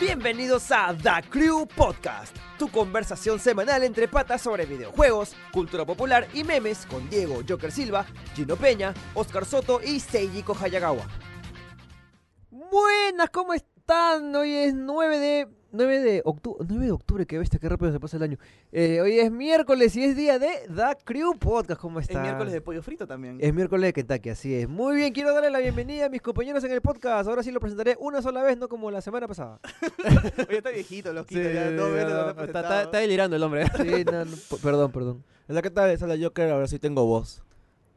Bienvenidos a The Crew Podcast, tu conversación semanal entre patas sobre videojuegos, cultura popular y memes con Diego Joker Silva, Gino Peña, Oscar Soto y Seijiko Hayagawa. Buenas, ¿cómo están? Hoy es 9 de 9 de octubre, 9 de octubre, qué bestia, qué rápido se pasa el año. Eh, hoy es miércoles y es día de The Crew Podcast, ¿cómo Es están? miércoles de pollo frito también. Es miércoles de Kentucky, así es. Muy bien, quiero darle la bienvenida a mis compañeros en el podcast. Ahora sí lo presentaré una sola vez, no como la semana pasada. Oye, está viejito, loquito, ya dos veces lo está, está- está delirando el hombre. Sí, no, no, perdón, perdón. ¿qué tal? Es la Joker, ahora sí tengo voz.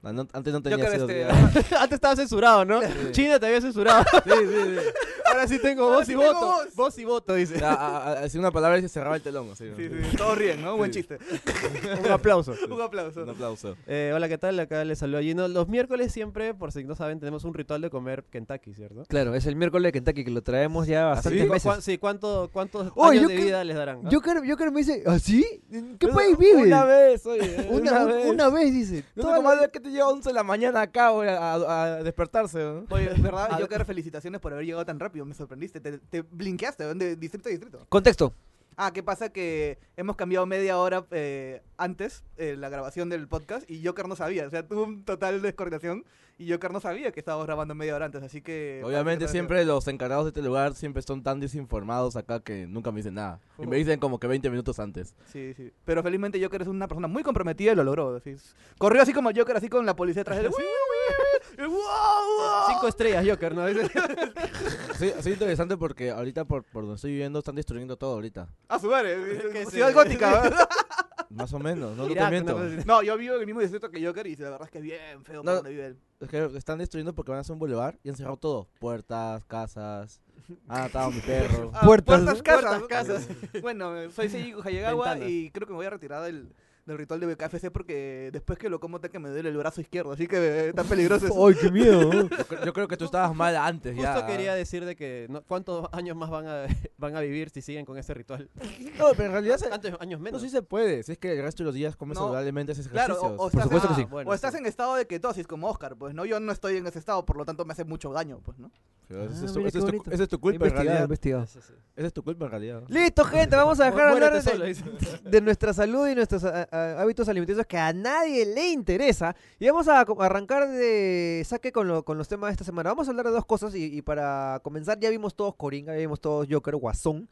Ah, no- antes no tenía sido- este, Antes estaba censurado, ¿no? China te había censurado. Sí, sí, sí. Ahora sí tengo voz y voto. voz. Y voto, dice. A- a- una palabra y se cerraba el telón. Así, ¿no? Sí, sí, todos ríen, ¿no? Buen chiste. Un aplauso. Un aplauso. Un aplauso. Eh, hola, ¿qué tal? Acá les saludo a Gino. Los miércoles siempre, por si no saben, tenemos un ritual de comer Kentucky, ¿cierto? Claro, es el miércoles de Kentucky que lo traemos ya bastantes sí? ¿Cu- meses. cuán- sí, ¿cuánto, ¿cuántos años yo de que- vida les darán? Joker, Joker me dice, ¿ah, sí? ¿En qué país vive? Una vez, oye. Una, vez. una vez, dice. Toda la que te lleva 11 de la mañana acá güey, a, a- a despertarse. ¿no? Oye, ¿verdad? Ah, Joker, felicitaciones por haber llegado tan rápido. Me sorprendiste. Te, te blinqueaste, ¿no? De distrito a distrito. Contexto. Ah, ¿qué pasa? Que hemos cambiado media hora eh, antes eh, la grabación del podcast y Joker no sabía. O sea, tuvo un total descoordinación y Joker no sabía que estábamos grabando media hora antes. Así que. Obviamente siempre los encargados de este lugar siempre son tan desinformados acá que nunca me dicen nada. Y me dicen como que 20 minutos antes. Sí, sí. Pero felizmente Joker es una persona muy comprometida y lo logró. así. Corrió así como Joker, así con la policía atrás de él. ¡Wow, wow! Cinco estrellas, Joker, ¿no? Sí, es interesante porque ahorita por, por donde estoy viviendo están destruyendo todo ahorita. A su madre. Ciudad gótica. ¿verdad? Más o menos, no, no te Irak, miento. No, yo vivo en el mismo distrito que Joker y la verdad es que es bien feo No. por donde vive él. Es que están destruyendo porque van a hacer un boulevard y han cerrado todo. Puertas, casas, han atado a mi perro. Ah, Puertas, puertas, casas. Puertas, bueno, soy Seiji Hayagawa y creo que me voy a retirar del, del ritual de KFC porque después que lo como te que me duele el brazo izquierdo, así que eh, tan peligroso es. ¡Ay, qué miedo! Yo, cre- yo creo que tú estabas mal antes ya. Justo quería decir de que no- cuántos años más van a, van a vivir si siguen con este ritual. No, pero en realidad se- ¿Cuántos años no, menos? sí se puede. Si es que el resto de los días comes No. saludablemente, haces Claro, ejercicios. o, o Por estás, supuesto que sí. bueno, o estás sí. en estado de ketosis como Oscar, pues no, yo no estoy en ese estado, por lo tanto me hace mucho daño, pues, ¿no? Ah, es tu- mira ese qué es tu- bonito. esa es tu culpa en investigado, realidad. investigado. Esa es tu culpa en realidad. Listo, gente, vamos a dejar de Muérete hablar de, solo, dice. de nuestra salud y nuestros hábitos alimenticios que a nadie le interesa. Y vamos a co- arrancar de saque con, lo- con los temas de esta semana. Vamos a hablar de dos cosas y, y para comenzar ya vimos todos Coringa, ya vimos todos Joker, Guasón.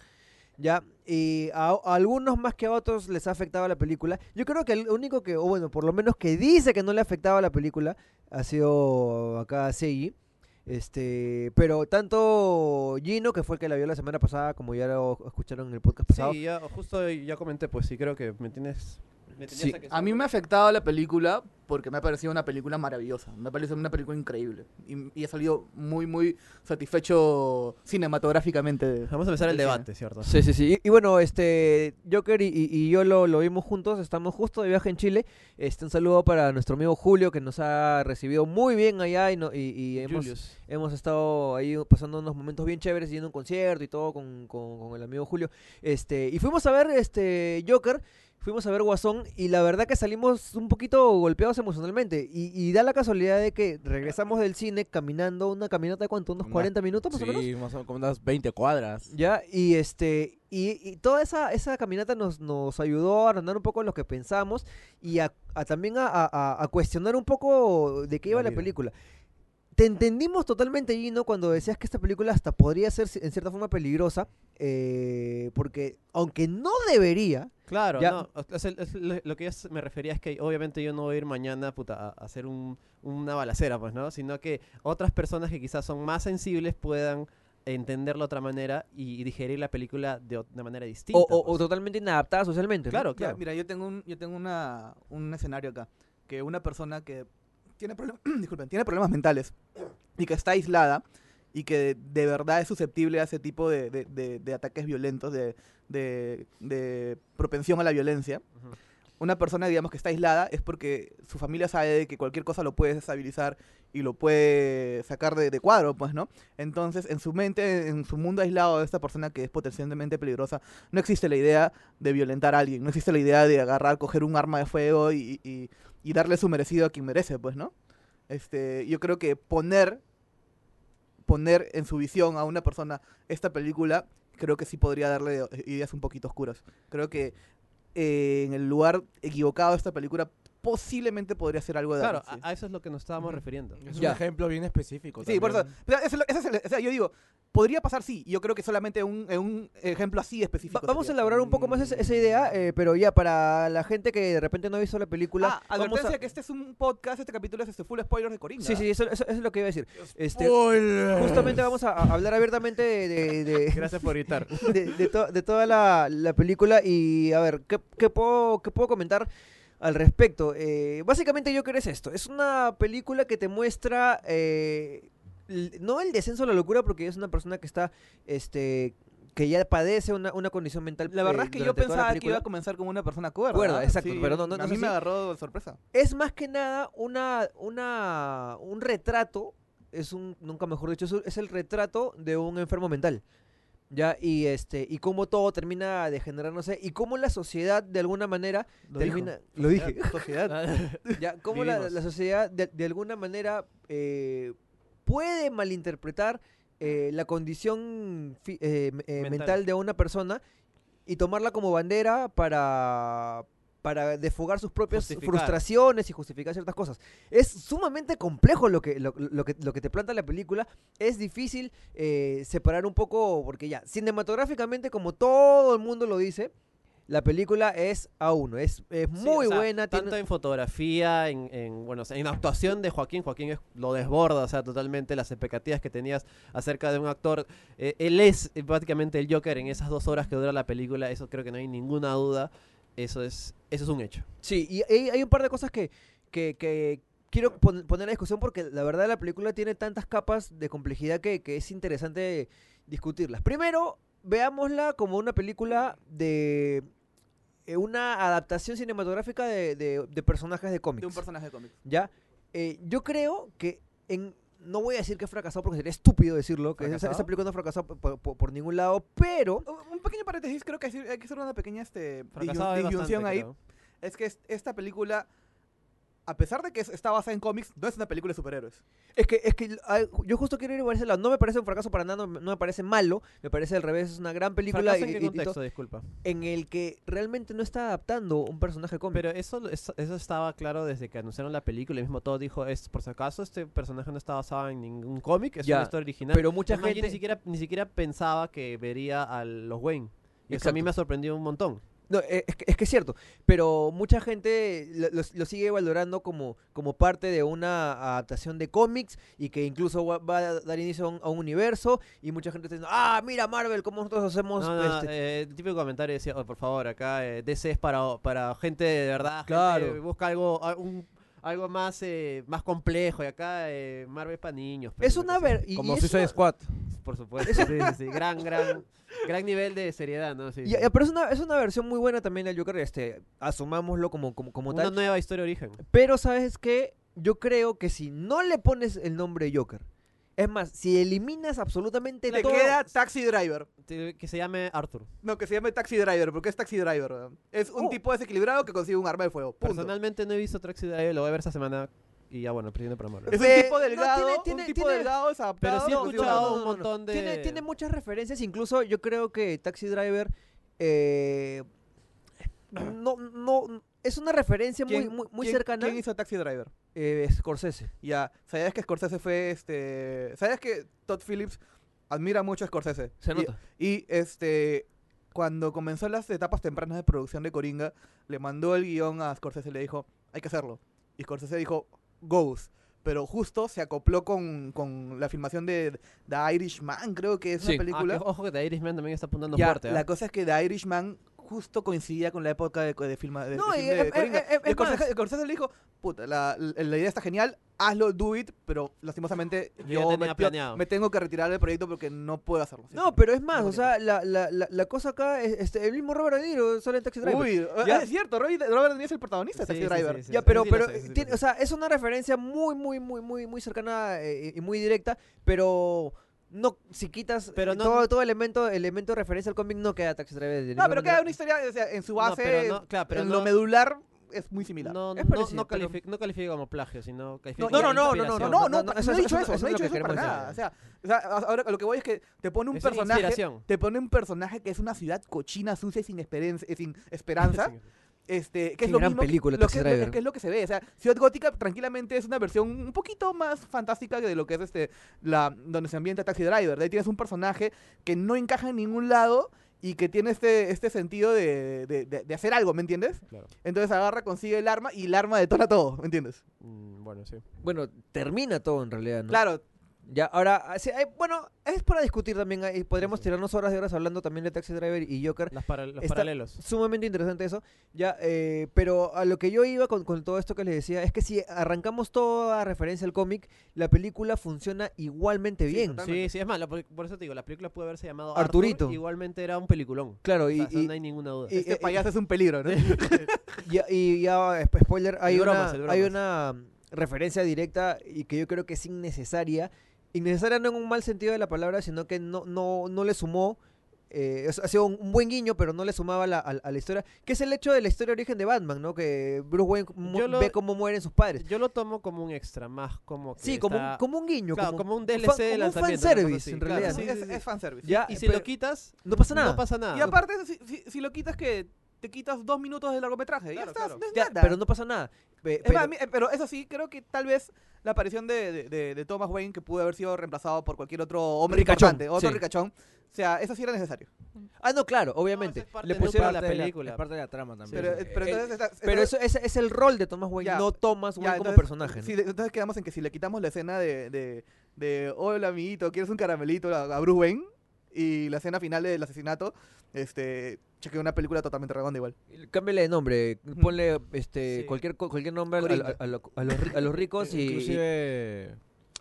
Ya, y a, a algunos más que a otros les ha afectado la película. Yo creo que el único que, o bueno, por lo menos que dice que no le ha afectado la película, ha sido acá Seiji. Este, pero tanto Gino, que fue el que la vio la semana pasada, como ya lo escucharon en el podcast pasado. Sí, ya, justo ya comenté, pues sí, creo que me tienes... Me Sí. que A mí me ha afectado la película porque me ha parecido una película maravillosa, me ha parecido una película increíble y, y he salido muy, muy satisfecho cinematográficamente. Vamos a empezar el cine. debate, ¿cierto? Sí, sí, sí. Y, y bueno, este Joker y, yo lo, lo vimos juntos, estamos justo de viaje en Chile. Este, un saludo para nuestro amigo Julio, que nos ha recibido muy bien allá y, no, y, y hemos, Julius. hemos estado ahí pasando unos momentos bien chéveres, yendo a un concierto y todo con, con- con el amigo Julio. Este, y fuimos a ver este Joker, fuimos a ver Guasón, y la verdad que salimos un poquito golpeados emocionalmente. Y, y da la casualidad de que regresamos del cine caminando, una caminata de cuánto, unos Una- 40 minutos más o menos. Sí, más o menos como unas 20 cuadras. Ya, y este, y, y toda esa, esa caminata nos, nos ayudó a rondar un poco en lo que pensamos y a, a también a, a- a cuestionar un poco de qué iba La película. Te entendimos totalmente, Gino, cuando decías que esta película hasta podría ser en cierta forma peligrosa, eh, porque aunque no debería, Claro, Ya. no, es lo que yo me refería es que obviamente yo no voy a ir mañana puta, a, a hacer un- una balacera, pues, ¿no? Sino que otras personas que quizás son más sensibles puedan entenderlo de otra manera y, y digerir la película de una manera distinta. o, o- o pues. totalmente inadaptada socialmente. ¿no? Claro, Ya, claro. mira, yo tengo un, yo tengo una, un escenario acá, que una persona que tiene, disculpen, tiene problemas mentales y que está aislada y que de verdad es susceptible a ese tipo de, de- de- de ataques violentos, de, de- de propensión a la violencia. Una persona, digamos, que está aislada es porque su familia sabe de que cualquier cosa lo puede desestabilizar y lo puede sacar de, de cuadro, pues, ¿no? Entonces, en su mente, en su mundo aislado de esta persona que es potencialmente peligrosa, no existe la idea de violentar a alguien, no existe la idea de agarrar, coger un arma de fuego y, y- y darle su merecido a quien merece, pues, ¿no? Este, yo creo que poner, poner en su visión a una persona esta película creo que sí podría darle eh, ideas un poquito oscuras. Creo que eh, en el lugar equivocado esta película posiblemente podría ser algo de Claro, a, a eso es lo que nos estábamos refiriendo. Es un Ya. ejemplo bien específico. Sí, por eso. también. pero eso es lo- ese es el- o sea, yo digo, podría pasar sí. y Yo creo que solamente un, en un ejemplo así específico. Va- vamos a sería. elaborar un poco más esa, esa idea, eh, pero ya para la gente que de repente no ha visto la película, Ah, vamos advertencia a... que este es un podcast, este capítulo es este full spoilers de Coringa. Sí, sí, eso, eso- eso es lo que iba a decir. Este, Spoiler. justamente vamos a, a hablar abiertamente de, de- de- Gracias por gritar. de, de to- de toda la, la película y a ver, ¿qué, qué puedo, qué puedo comentar al respecto? Eh, básicamente yo creo es esto, es una película que te muestra eh, no el descenso a la locura porque es una persona que está, este, que ya padece una, una condición mental. La verdad eh, es que yo pensaba que iba a comenzar como una persona cuerda. Cuerda, exacto, pero no- no- no A mí me agarró sorpresa. Es más que nada una, una, un retrato, es un, nunca mejor dicho, es el retrato de un enfermo mental. Ya, y este, y cómo todo termina degenerándose, y cómo la sociedad de alguna manera Lo termina. dijo. Lo dije. Sociedad. ya, cómo la, sociedad de, de alguna manera eh, puede malinterpretar eh, la condición eh, eh, Mental. mental de una persona y tomarla como bandera para para desfogar sus propias Justificar. frustraciones y justificar ciertas cosas. Es sumamente complejo lo que, lo, lo que, lo que te planta la película. Es difícil eh, separar un poco, porque ya, cinematográficamente, como todo el mundo lo dice, la película es a uno. Es, es Sí, muy o sea, buena. tiene- Tanto en fotografía, en, en, bueno, o sea, en actuación de Joaquín. Joaquín es- lo desborda, o sea, totalmente las expectativas que tenías acerca de un actor. Eh, él es eh, prácticamente el Joker en esas dos horas que dura la película. Eso creo que no hay ninguna duda. Eso es, eso es un hecho. Sí, y hay, hay un par de cosas que, que, que quiero pon- poner a discusión porque la verdad la película tiene tantas capas de complejidad que, que es interesante discutirlas. Primero, veámosla como una película de eh, una adaptación cinematográfica de, de- de personajes de cómics. De un personaje de cómics. ¿Ya? Eh, yo creo que en... No voy a decir que ha fracasado porque sería estúpido decirlo, que esa, esa película no ha fracasado por, por- por ningún lado, pero... Un pequeño paréntesis, creo que hay que hacer una pequeña este, disyunción ahí. creo. Es que es- esta película, a pesar de que es- está basada en cómics, no es una película de superhéroes. Es que, es que yo justo quiero ir por ese lado. No me parece un fracaso para nada, no, no me parece malo. Me parece al revés, es una gran película ¿Fracaso en y- qué y- y to- contexto? Disculpa. en el que realmente no está adaptando un personaje cómico. Pero eso, eso, eso estaba claro desde que anunciaron la película. El mismo todo dijo, es, por si acaso, este personaje no está basado en ningún cómic, es Ya, una historia original. Pero mucha yo gente... ni siquiera, ni siquiera pensaba que vería a los Wayne. Y eso a mí me ha sorprendido un montón. No, eh, es, que, es que es cierto, pero mucha gente lo, lo- lo sigue valorando como, como parte de una adaptación de cómics y que incluso va, va a dar inicio a un, a un universo y mucha gente está diciendo, ah, mira Marvel, cómo nosotros hacemos... No, no, este-". eh, el típico comentario decía, "Oh, por favor, acá eh, DC es para, para gente de verdad, gente Claro. que busca algo, un- algo más, eh, más complejo. Y acá eh, Marvel es para niños. Es pero una ver... y- Como y es Suicide Squad. Por supuesto, sí, sí, sí. Gran, gran, gran nivel de seriedad, ¿no? Sí, y- sí. y- pero es una, es una versión muy buena también del Joker, este, asumámoslo como, como, como Una tal. nueva historia de origen. Pero sabes que yo creo que si no le pones el nombre Joker, es más, si eliminas absolutamente Le todo, queda Taxi Driver. Te- Que se llame Arthur. No, que se llame Taxi Driver, porque es Taxi Driver. weón. Es un Oh. tipo desequilibrado que consigue un arma de fuego. Punto. Personalmente no he visto Taxi Driver, lo voy a ver esta semana. Y ya bueno, presidente para Marvel. Es un tipo no, delgado, tiene- tiene- un tipo tiene- delgado desadaptado. Pero sí he un escuchado arma. un montón de- Tiene, tiene muchas referencias, incluso yo creo que Taxi Driver eh, no, no, es una referencia muy, ¿Quién- muy, muy quién- cercana. ¿Quién hizo Taxi Driver? Eh, Scorsese. Ya, ¿sabías que Scorsese fue este. ¿Sabías que Todd Phillips admira mucho a Scorsese? Se Y- nota. Y, este. Cuando comenzó las etapas tempranas de producción de Coringa, le mandó el guion a Scorsese y le dijo, hay que hacerlo. Y Scorsese dijo, goes. Pero justo se acopló con, con la filmación de The Irishman, creo que es Sí. una película. Ah, que- ojo que The Irishman también está apuntando Ya, fuerte. ¿ah? la cosa es que The Irishman justo coincidía con la época de, de, filma, de, No, de y, film de eh, Coringa. eh, eh, Scorsese, Scorsese le dijo, puta, la, la- idea está genial, hazlo, do it, pero lastimosamente Yo yo, tenía me, planeado. me tengo que retirar del proyecto porque no puedo hacerlo. No, pero es más, o sea, la, la, la, la cosa acá es este, el mismo Robert De Niro sale en Taxi Driver. Uy, Ya. es cierto, Robert, Robert De Niro es el protagonista de Sí, Taxi sí, Driver. sí, sí. Ya, pero, pero sé, tiene- o sea, es una referencia muy, muy, muy, muy, muy cercana eh, y muy directa, pero no, si quitas Pero eh, no- todo, todo elemento, elemento de referencia al cómic, no queda Taxi Driver de No, pero queda una historia o sea, en su No, base, pero no, claro, pero en no- lo medular, es muy similar. No, Es no, no, pero- califi- no califica como plagio, sino califica No, no, no, no, no. No, no, no, no, eso- no he dicho eso- eso, eso no he dicho eso para nada. O sea, o sea, ahora lo que voy es que te pone un Es personaje, te pone un personaje que es una ciudad cochina, sucia y sin, esperanza, sin esperanza, este, que es lo gran mismo, película, lo Taxi que, es, lo- que es lo que se ve, o sea, Ciudad Gótica tranquilamente es una versión un poquito más fantástica de lo que es este la donde se ambienta Taxi Driver. De ahí tienes un personaje que no encaja en ningún lado y que tiene este, este sentido de, de- de- de hacer algo, ¿me entiendes? Claro. Entonces agarra, consigue el arma y el arma detona todo, ¿me entiendes? Mm, bueno, sí. Bueno, termina todo en realidad, ¿no? Claro, Ya, ahora, así, hay- bueno, es para discutir también. ahí podríamos Sí. tirarnos horas y horas hablando también de Taxi Driver y Joker. Las para- los Está- paralelos. Sumamente interesante eso. Ya, eh, pero a lo que yo iba con, con todo esto que les decía es que si arrancamos toda referencia al cómic, la película funciona igualmente Sí, bien. totalmente. Sí, sí, es más, la- por, por eso te digo, la película puede haberse llamado Arturito. Arthur, igualmente era un peliculón. Claro, O y, sea, eso y- no hay ninguna duda. y- este eh, payaso es un peligro, ¿no? ya, y ya, sp- spoiler, hay, El una, bromas, el hay una referencia directa y que yo creo que es innecesaria. Innecesaria no en un mal sentido de la palabra, sino que no, no, no le sumó. eh, ha sido un, un buen guiño, pero no le sumaba a la, a- a la historia. Que es el hecho de la historia de origen de Batman, ¿no? Que Bruce Wayne mu- Yo lo- ve cómo mueren sus padres. Yo lo tomo como un extra, más como que Sí, como, un, como un guiño. claro, como, como un fan- DLC de como un lanzamiento, cosa fanservice, así, en claro, realidad. sí, ¿no? es, sí, es fanservice. Ya, Y si pero lo quitas, no pasa nada. no pasa nada. Y aparte, si, si- si lo quitas, que te quitas dos minutos de largometraje. ya Claro, está, claro. no es Ya, nada. pero no pasa nada. Pe- Es pero- más, a mí- eh, pero eso sí, creo que tal vez la aparición de, de- de- de Thomas Wayne, que pudo haber sido reemplazado por cualquier otro hombre Ricachón, importante, otro sí. ricachón, o sea, eso sí era necesario. ah, no, claro, obviamente. es parte Le pusieron parte la de la peli- película. Es parte de la trama también. Pero, sí. eh, pero Eh, entonces, Pero eso ese es el rol de Thomas Wayne, Ya, no Thomas ya, Wayne como personaje. ¿no? sí, entonces quedamos en que si le quitamos la escena de, de, de hola amiguito, ¿quieres un caramelito? A, a Bruce Wayne y la escena final del asesinato, este, chequeé una película totalmente redonda igual. Cámbiale de nombre, ponle este Sí. cualquier cualquier nombre a, lo- a los, a los ricos y, Inclusive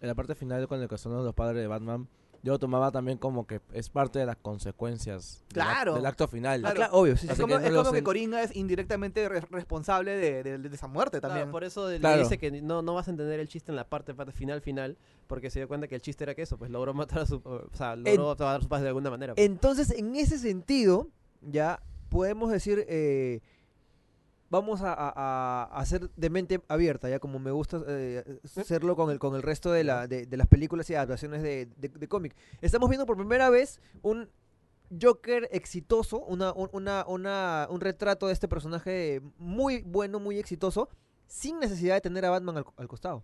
en la parte final con el que son los padres de Batman, yo lo tomaba también como que es parte de las consecuencias Claro. del, acto final. Ah, claro, obvio, sí, sí, Es como, que es no lo como que Coringa es indirectamente re- responsable de, de- de esa muerte Claro, también. por eso le dice que no, no vas a entender el chiste en la parte, parte final final, porque se dio cuenta que el chiste era que eso, pues logró matar a su, o sea, logró matar a sus padres de alguna manera. pues. Entonces, en ese sentido, ya podemos decir, eh, vamos a, hacer de mente abierta, ya como me gusta eh, hacerlo con el, con el resto de, la, de, de las películas y adaptaciones de, de, de cómic. Estamos viendo por primera vez un Joker exitoso, una, un, una, una- un retrato de este personaje muy bueno, muy exitoso, sin necesidad de tener a Batman al, al costado.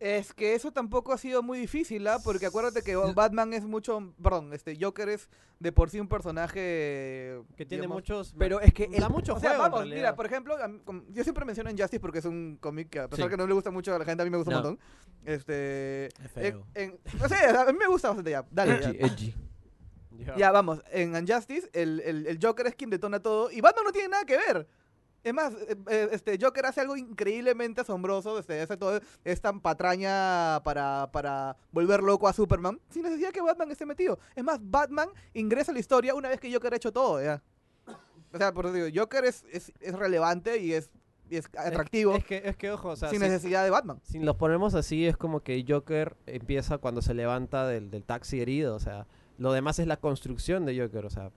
Es que eso tampoco ha sido muy difícil, ¿ah? Porque acuérdate que Batman es mucho, perdón, este Joker es de por sí un personaje que tiene digamos, muchos... Pero es que da el- mucho O sea, juego, en vamos, mira, por ejemplo, yo siempre menciono Injustice porque es un cómic que a pesar Sí. que no le gusta mucho a la gente, a mí me gusta No. un montón. Este, Es feo. en- no sé, a mí me gusta bastante ya. Dale. ya. Edgy, edgy. Ya. Ya, vamos. En Unjustice, el, el, el Joker es quien detona todo y Batman no tiene nada que ver. Es más, eh, eh, este Joker hace algo increíblemente asombroso, este, hace todo esta patraña para, para volver loco a Superman, sin necesidad que Batman esté metido. Es más, Batman ingresa a la historia una vez que Joker ha hecho todo, ya. O sea, por eso digo, Joker es, es, es relevante y es, y es atractivo Es que, es que, ojo, o sea, sin si, necesidad de Batman. si los ponemos así, es como que Joker empieza cuando se levanta del, del taxi herido, o sea, lo demás es la construcción de Joker, o sea,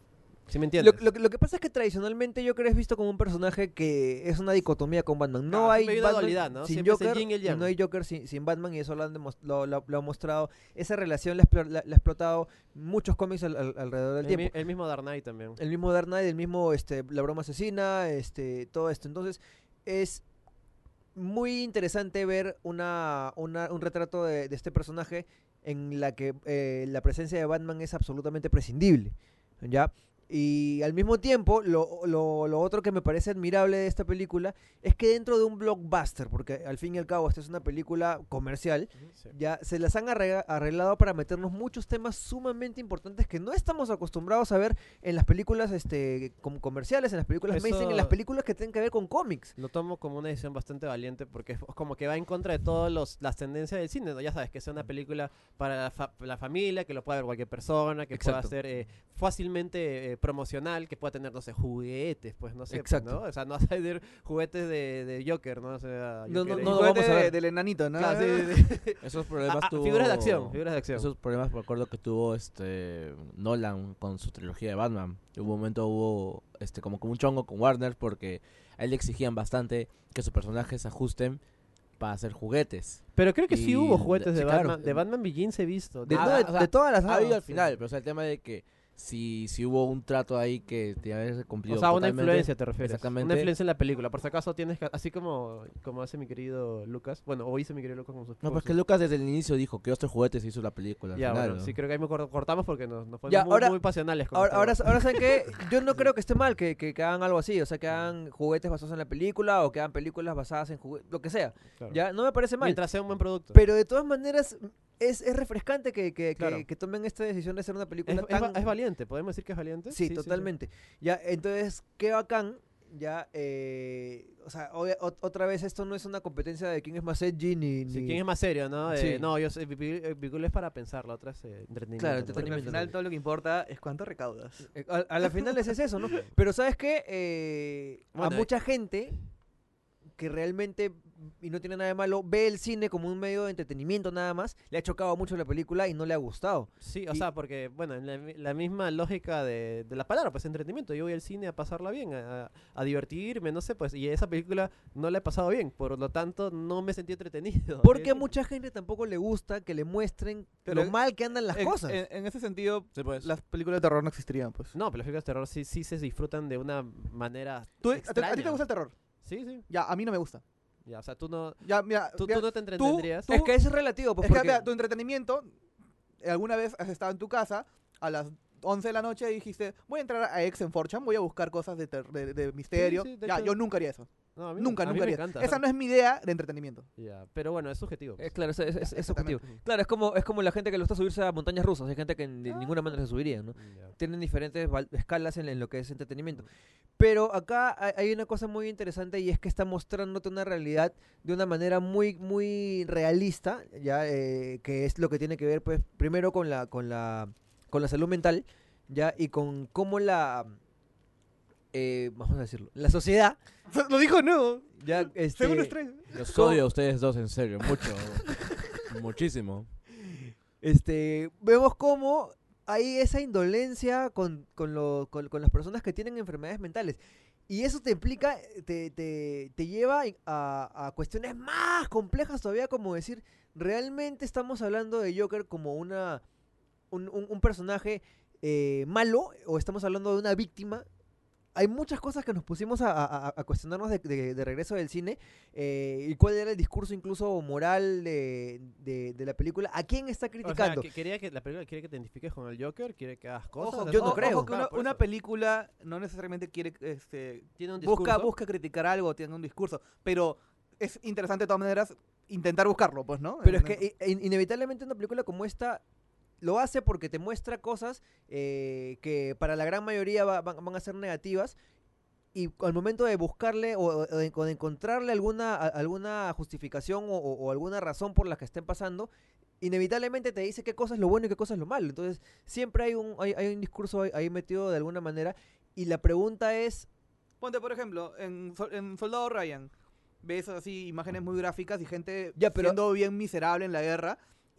¿sí me Lo, entiendes? lo que- lo que pasa es que tradicionalmente Joker es visto como un personaje que es una dicotomía con Batman. No Claro, hay Batman dualidad, ¿no? sin Siempre Joker y el no hay Joker sin, sin Batman y eso lo han, lo, lo- lo ha mostrado. Esa relación la, ha explo- la- la ha explotado muchos cómics al- al- alrededor del el, tiempo. mi- el mismo Dark Knight también. El mismo Dark Knight, el mismo este, La Broma Asesina, este, todo esto. Entonces, es muy interesante ver una, una- un retrato de, de este personaje en la que eh, la presencia de Batman es absolutamente prescindible. ¿Ya? Y al mismo tiempo, lo, lo- lo otro que me parece admirable de esta película es que dentro de un blockbuster, porque al fin y al cabo esta es una película comercial, Sí. ya se las han arreglado para meternos muchos temas sumamente importantes que no estamos acostumbrados a ver en las películas este com- comerciales, en las películas Eso- en las películas que tienen que ver con cómics. Lo tomo como una decisión bastante valiente porque es como que va en contra de todas las tendencias del cine, ¿no? Ya sabes, que sea una película para la, fa- la familia, que lo pueda ver cualquier persona, que pueda Exacto. ser eh, fácilmente eh, promocional que pueda tener, no sé, juguetes, pues no sé, pues, Exacto. ¿no? O sea, no vas a tener juguetes de, de Joker, ¿no? O sea, No, Joker no, vamos a ver. de- del enanito, ¿no? Claro, sí, sí, sí. Esos problemas Ah, ah, tuvo... figuras de acción, figuras de acción. Esos problemas, me acuerdo que tuvo este Nolan con su trilogía de Batman. Hubo un momento hubo este como que un chongo con Warner porque a él le exigían bastante que sus personajes se ajusten para hacer juguetes. Pero creo que sí hubo juguetes de claro. Batman. De Batman Begins he visto. De, Ah, no, de, o sea, de todas las Ha habido al final, pero o sea, el tema de que si, si hubo un trato ahí que te haber cumplido O sea, una influencia te refieres. exactamente. Una influencia en la película. Por si acaso tienes que, así como, como hace mi querido Lucas. Bueno, o hizo mi querido Lucas con sus No, pues que Lucas desde el inicio dijo que otros juguetes hizo la película. Ya, final, bueno, ¿no? sí, creo que ahí me cor- cortamos porque nos, nos Ya, muy, ahora- muy pasionales con Ahora, Star ahora, ahora saben que yo no creo que esté mal que, que, que hagan algo así, o sea, que hagan juguetes basados en la película o que hagan películas basadas en juguetes, lo que sea. Claro. Ya, no me parece mal. Mientras sea un buen producto. Pero de todas maneras, es, es refrescante que, que, que- Claro. que tomen esta decisión de hacer una película es tan... es valiente, podemos decir que es valiente. Sí, totalmente. Ya, entonces, qué bacán. Ya, eh, o sea, otra vez esto no es una competencia de quién es más edgy ni... Sí, ni- ¿Quién es más serio, no? Eh, Sí. No, yo sé, Bigul es para pensar, la otra es eh, entretenimiento. Claro. Porque al entretenimiento. final todo lo que importa es cuánto recaudas. Eh, A, a la final es eso, ¿no? Pero ¿sabes qué? Eh, Bueno, a eh. mucha gente que realmente, y no tiene nada de malo, ve el cine como un medio de entretenimiento nada más, le ha chocado mucho la película y no le ha gustado. Sí, o Y- sea, porque, bueno, en la, la misma lógica de, de la palabra, pues entretenimiento. Yo voy al cine a pasarla bien, a, divertirme, no sé, pues, y esa película no la he pasado bien, por lo tanto no me sentí entretenido. Porque a mucha gente tampoco le gusta que le muestren Pero lo en- mal que andan las en, cosas. En, en ese sentido, Sí, pues. las películas de terror no existirían, pues. No, pero las películas de terror sí, sí se disfrutan de una manera ¿Tú- a, ti- a ti extraña. te gusta el terror? Sí, sí. Ya, a mí no me gusta. Ya, o sea, tú no, Ya, mira, tú, mira, tú no te entretendrías. tú- es que eso es relativo, pues es que porque- mira, tu entretenimiento, alguna vez has estado en tu casa a las 11 de la noche y dijiste, voy a entrar a Ex en 4chan, voy a buscar cosas de, ter- de, de misterio. sí, de ya, hecho- yo nunca haría eso. No, a mí- Nunca, a mí nunca me haría. encanta. Esa no es mi idea de entretenimiento. Pero bueno, es subjetivo. Eh, claro, es, es, es- es subjetivo. Claro, es como, es como la gente que le gusta subirse a montañas rusas. Hay gente que de Ah. ninguna manera se subiría, ¿no? Tienen diferentes escalas en, en lo que es entretenimiento. Pero acá hay, hay una cosa muy interesante y es que está mostrándote una realidad de una manera muy, muy realista, ya eh, que es lo que tiene que ver, pues, primero con la, con la, con la salud mental, ya y con cómo la, eh, vamos a decirlo, la sociedad, Lo dijo no. ya, este, Según los tres. Los odio a ustedes dos, en serio, mucho. muchísimo. este, vemos cómo hay esa indolencia con, con, lo- con- con las personas que tienen enfermedades mentales. Y eso te implica, te, te, te lleva a, a cuestiones más complejas todavía, como decir, ¿realmente estamos hablando de Joker como una, un, un- un personaje eh, malo o estamos hablando de una víctima? Hay muchas cosas que nos pusimos a, a- a cuestionarnos de, de- de regreso del cine eh, y cuál era el discurso incluso moral de, de- de la película. ¿A quién está O sea, criticando? que- quería que la película quiere que te identifiques con el Joker, quiere que hagas cosas. Ojo, yo no creo. Ojo que una, una película no necesariamente quiere este, tiene un busca, discurso. busca criticar algo, tiene un discurso, pero es interesante de todas maneras intentar buscarlo, pues, ¿no? Pero es que in- inevitablemente una película como esta lo hace porque te muestra cosas eh, que para la gran mayoría va- van, van a ser negativas y al momento de buscarle o, o de, o de encontrarle alguna, a- alguna justificación o, alguna razón por la que estén pasando, inevitablemente te dice qué cosa es lo bueno y qué cosa es lo malo. Entonces siempre hay un, hay, hay un discurso ahí, ahí metido de alguna manera y la pregunta es, Ponte, por ejemplo, en, en Soldado Ryan, ves así imágenes muy gráficas y gente Ya, pero- siendo bien miserable en la guerra,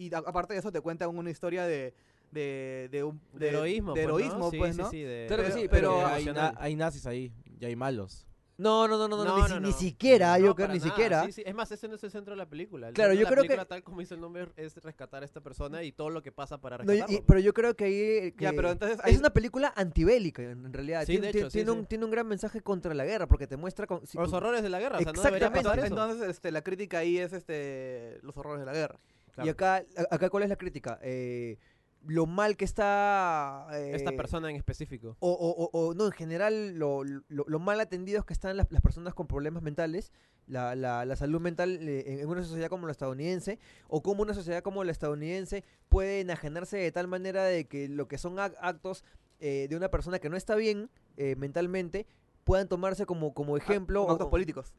y a- aparte de eso te cuentan una historia de, de, de, un- de heroísmo. de pues, ¿no? heroísmo, Sí, pues, sí, ¿no? sí, de- Claro que Pero- sí, pero pero hay, na- hay nazis ahí, y hay malos. no, no, no, no, no, No, ni, no, si- ni siquiera, No, Joker, para ni nada, siquiera. sí, sí. Es más, ese no es el centro de la película. El Claro, yo de la creo que- película, tal como dice el nombre, es rescatar a esta persona y todo lo que pasa para No, y- rescatarlo. pero yo creo que ahí... eh, Ya, que- pero entonces Es ahí- una película antibélica, en realidad. Sí, tiene, de hecho, sí, tiene sí. un, tiene un gran mensaje contra la guerra, porque te muestra... con- si los tú- horrores de la guerra, o sea, no debería Exactamente. pasar eso. entonces este, la crítica ahí es este los horrores de la guerra. Y acá, acá, ¿cuál es la crítica? Eh, lo mal que está... Esta eh, persona en específico. O, o- o- o, no, en general, lo, lo- lo mal atendidos que están las, las personas con problemas mentales, la, la- la salud mental eh, en, una sociedad como la estadounidense, o cómo una sociedad como la estadounidense puede enajenarse de tal manera de que lo que son ac- actos eh, de una persona que no está bien mentalmente puedan tomarse como, como ejemplo. Como actos políticos.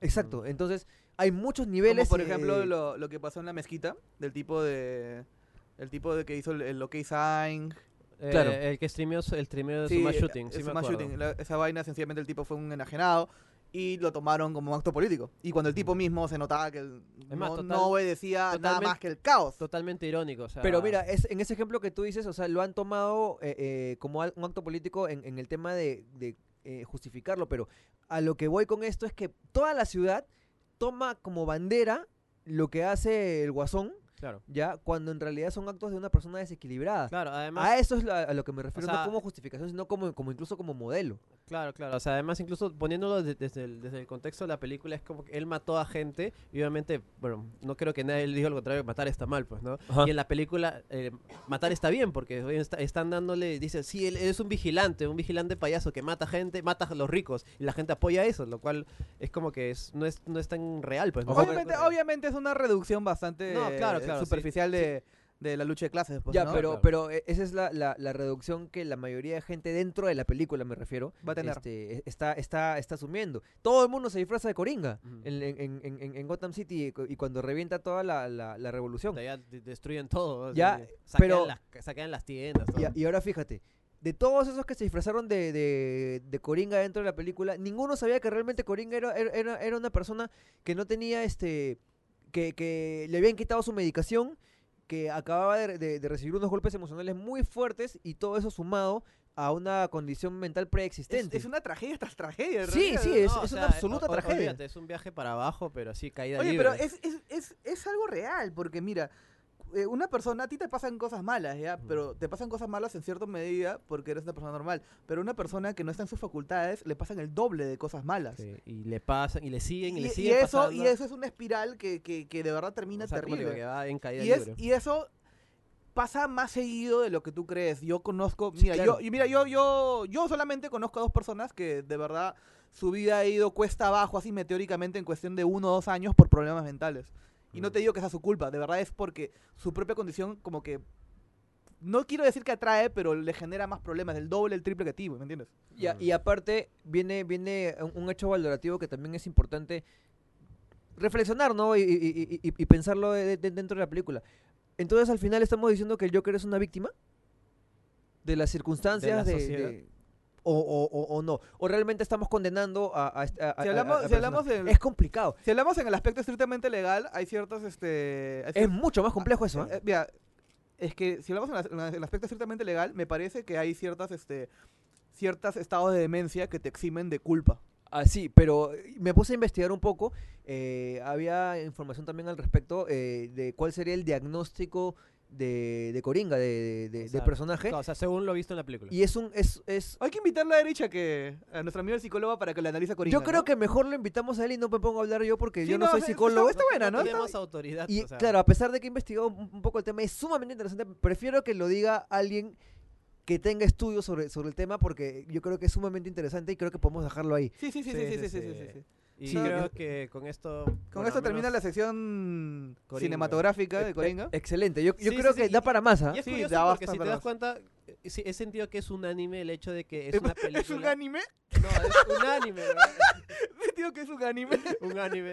Exacto, entonces hay muchos Como niveles. por eh, ejemplo lo, lo que pasó en la mezquita, del tipo de el tipo de que hizo el, el OK Sign, Eh, Claro. El que streameó, el streameó de Sí, Suma Shooting. eh, Sí. Shooting. La- esa vaina, sencillamente el tipo fue un enajenado y lo tomaron como un acto político. Y cuando el tipo mismo se notaba que el- más, no, total- no obedecía nada más que el caos. Totalmente irónico. O sea, Pero mira, es, en ese ejemplo que tú dices, o sea, lo han tomado eh, eh, como al- un acto político en, en el tema de, de, eh, justificarlo, pero a lo que voy con esto es que toda la ciudad toma como bandera lo que hace el guasón, Claro. ya, cuando en realidad son actos de una persona desequilibrada. Claro, además. A eso es la- a lo que me refiero, sea, no como justificación, sino como, como incluso como modelo. Claro, claro. O sea, además, incluso poniéndolo de- desde, el, desde el contexto de la película, es como que él mató a gente. Y obviamente, bueno, no creo que nadie le diga lo contrario, matar está mal, pues, ¿no? Ajá. Y en la película, eh, matar está bien, porque está- están dándole. Dice, sí, él es un vigilante, un vigilante payaso que mata gente, mata a los ricos. Y la gente apoya eso, lo cual es como que es, no, es, no es tan real, pues. Obviamente, obviamente es una reducción bastante No, claro, claro, sí, superficial de, de la lucha de clases. Pues, ya, ¿no? pero, Claro. pero eh, esa es la, la- la reducción que la mayoría de gente dentro de la película, me refiero, Va a tener. este, e- está, está, está asumiendo. Todo el mundo se disfraza de Coringa Ujú. en, en- en- en- en Gotham City y cu- y cuando revienta toda la, la- la revolución. Ya de- destruyen todo. Ya, saquean pero- las, saquean las tiendas. todo. Y, a- y ahora fíjate, de todos esos que se disfrazaron de, de, de Coringa dentro de la película, ninguno sabía que realmente Coringa era, era- era, era una persona que no tenía este. Que, que le habían quitado su medicación, que acababa de, de- de recibir unos golpes emocionales muy fuertes y todo eso sumado a una condición mental es, preexistente. es una tragedia tras tragedia. Sí, realidad. sí, es- No, o una sea, absoluta o- tragedia. olvídate, es un viaje para abajo, pero así caída Oye, libre. pero es, es, es, es algo real, porque mira, eh, una persona, a ti te pasan cosas malas, ¿ya? Pero te pasan cosas malas en cierta medida porque eres una persona normal. Pero una persona que no está en sus facultades le pasan el doble de cosas malas. Sí, y le pasan, y le siguen, y, Y, le y siguen eso, pasando. y eso es una espiral que, que, que de verdad termina O sea, como digo, terrible. que va en caída Y, es, y eso pasa más seguido de lo que tú crees. Yo conozco, mira, claro. yo, y mira, yo, yo, yo solamente conozco a dos personas que de verdad su vida ha ido cuesta abajo así meteóricamente en cuestión de uno o dos años por problemas mentales. Y no Mm. te digo que sea su culpa, de verdad es porque su propia condición como que no quiero decir que atrae, pero le genera más problemas, el doble, el triple que a ti, ¿me entiendes? Y, a- Mm. y aparte viene, viene un, hecho valorativo que también es importante reflexionar, ¿no? Y, y- y- y- y pensarlo de- de- dentro de la película. Entonces al final estamos diciendo que el Joker es una víctima de las circunstancias De de, la sociedad. de- o, o- o- no. O realmente estamos condenando a, a, a- a- Si a- hablamos- a si personas. hablamos del- Es complicado. Si hablamos en el aspecto estrictamente legal, hay ciertos, este... hay Es mucho más complejo eso, ¿eh? Eh, mira, es que si hablamos en, la- en el aspecto estrictamente legal, me parece que hay ciertas, este, ciertos estados de demencia que te eximen de culpa. Ah, sí, pero eh, me puse a investigar un poco. eh, había información también al respecto eh, de cuál sería el diagnóstico de, de Coringa, de, de- personaje. Claro, o sea, según lo visto en la película. Y es un... Es, es, Hay que invitarle a Erich a que a nuestra amiga psicóloga para que le analice a Coringa. yo creo ¿no? que mejor lo invitamos a él y no me pongo a hablar yo porque Sí, yo no, no, soy psicólogo. está buena, ¿no? tenemos autoridad. Y o sea, claro, a pesar de que he investigado un, un poco el tema, es sumamente interesante. Prefiero que lo diga alguien que tenga estudios sobre, sobre el tema porque yo creo que es sumamente interesante y creo que podemos dejarlo ahí. Sí, sí, sí, sí, sí, sí, sí, sí, sí, sí. Y Sí, creo que con esto. Con bueno, esto termina la sección Coringa. cinematográfica de Eh, Coringa. eh, excelente. Yo, yo Sí, creo sí, que da para más, ¿ah? Y es Sí, curioso da porque bastante si te das más. cuenta, sí, he sentido que es un anime el hecho de que es una película. ¿Es un anime? No, es un anime, ¿verdad? Tío, que es un anime. un anime.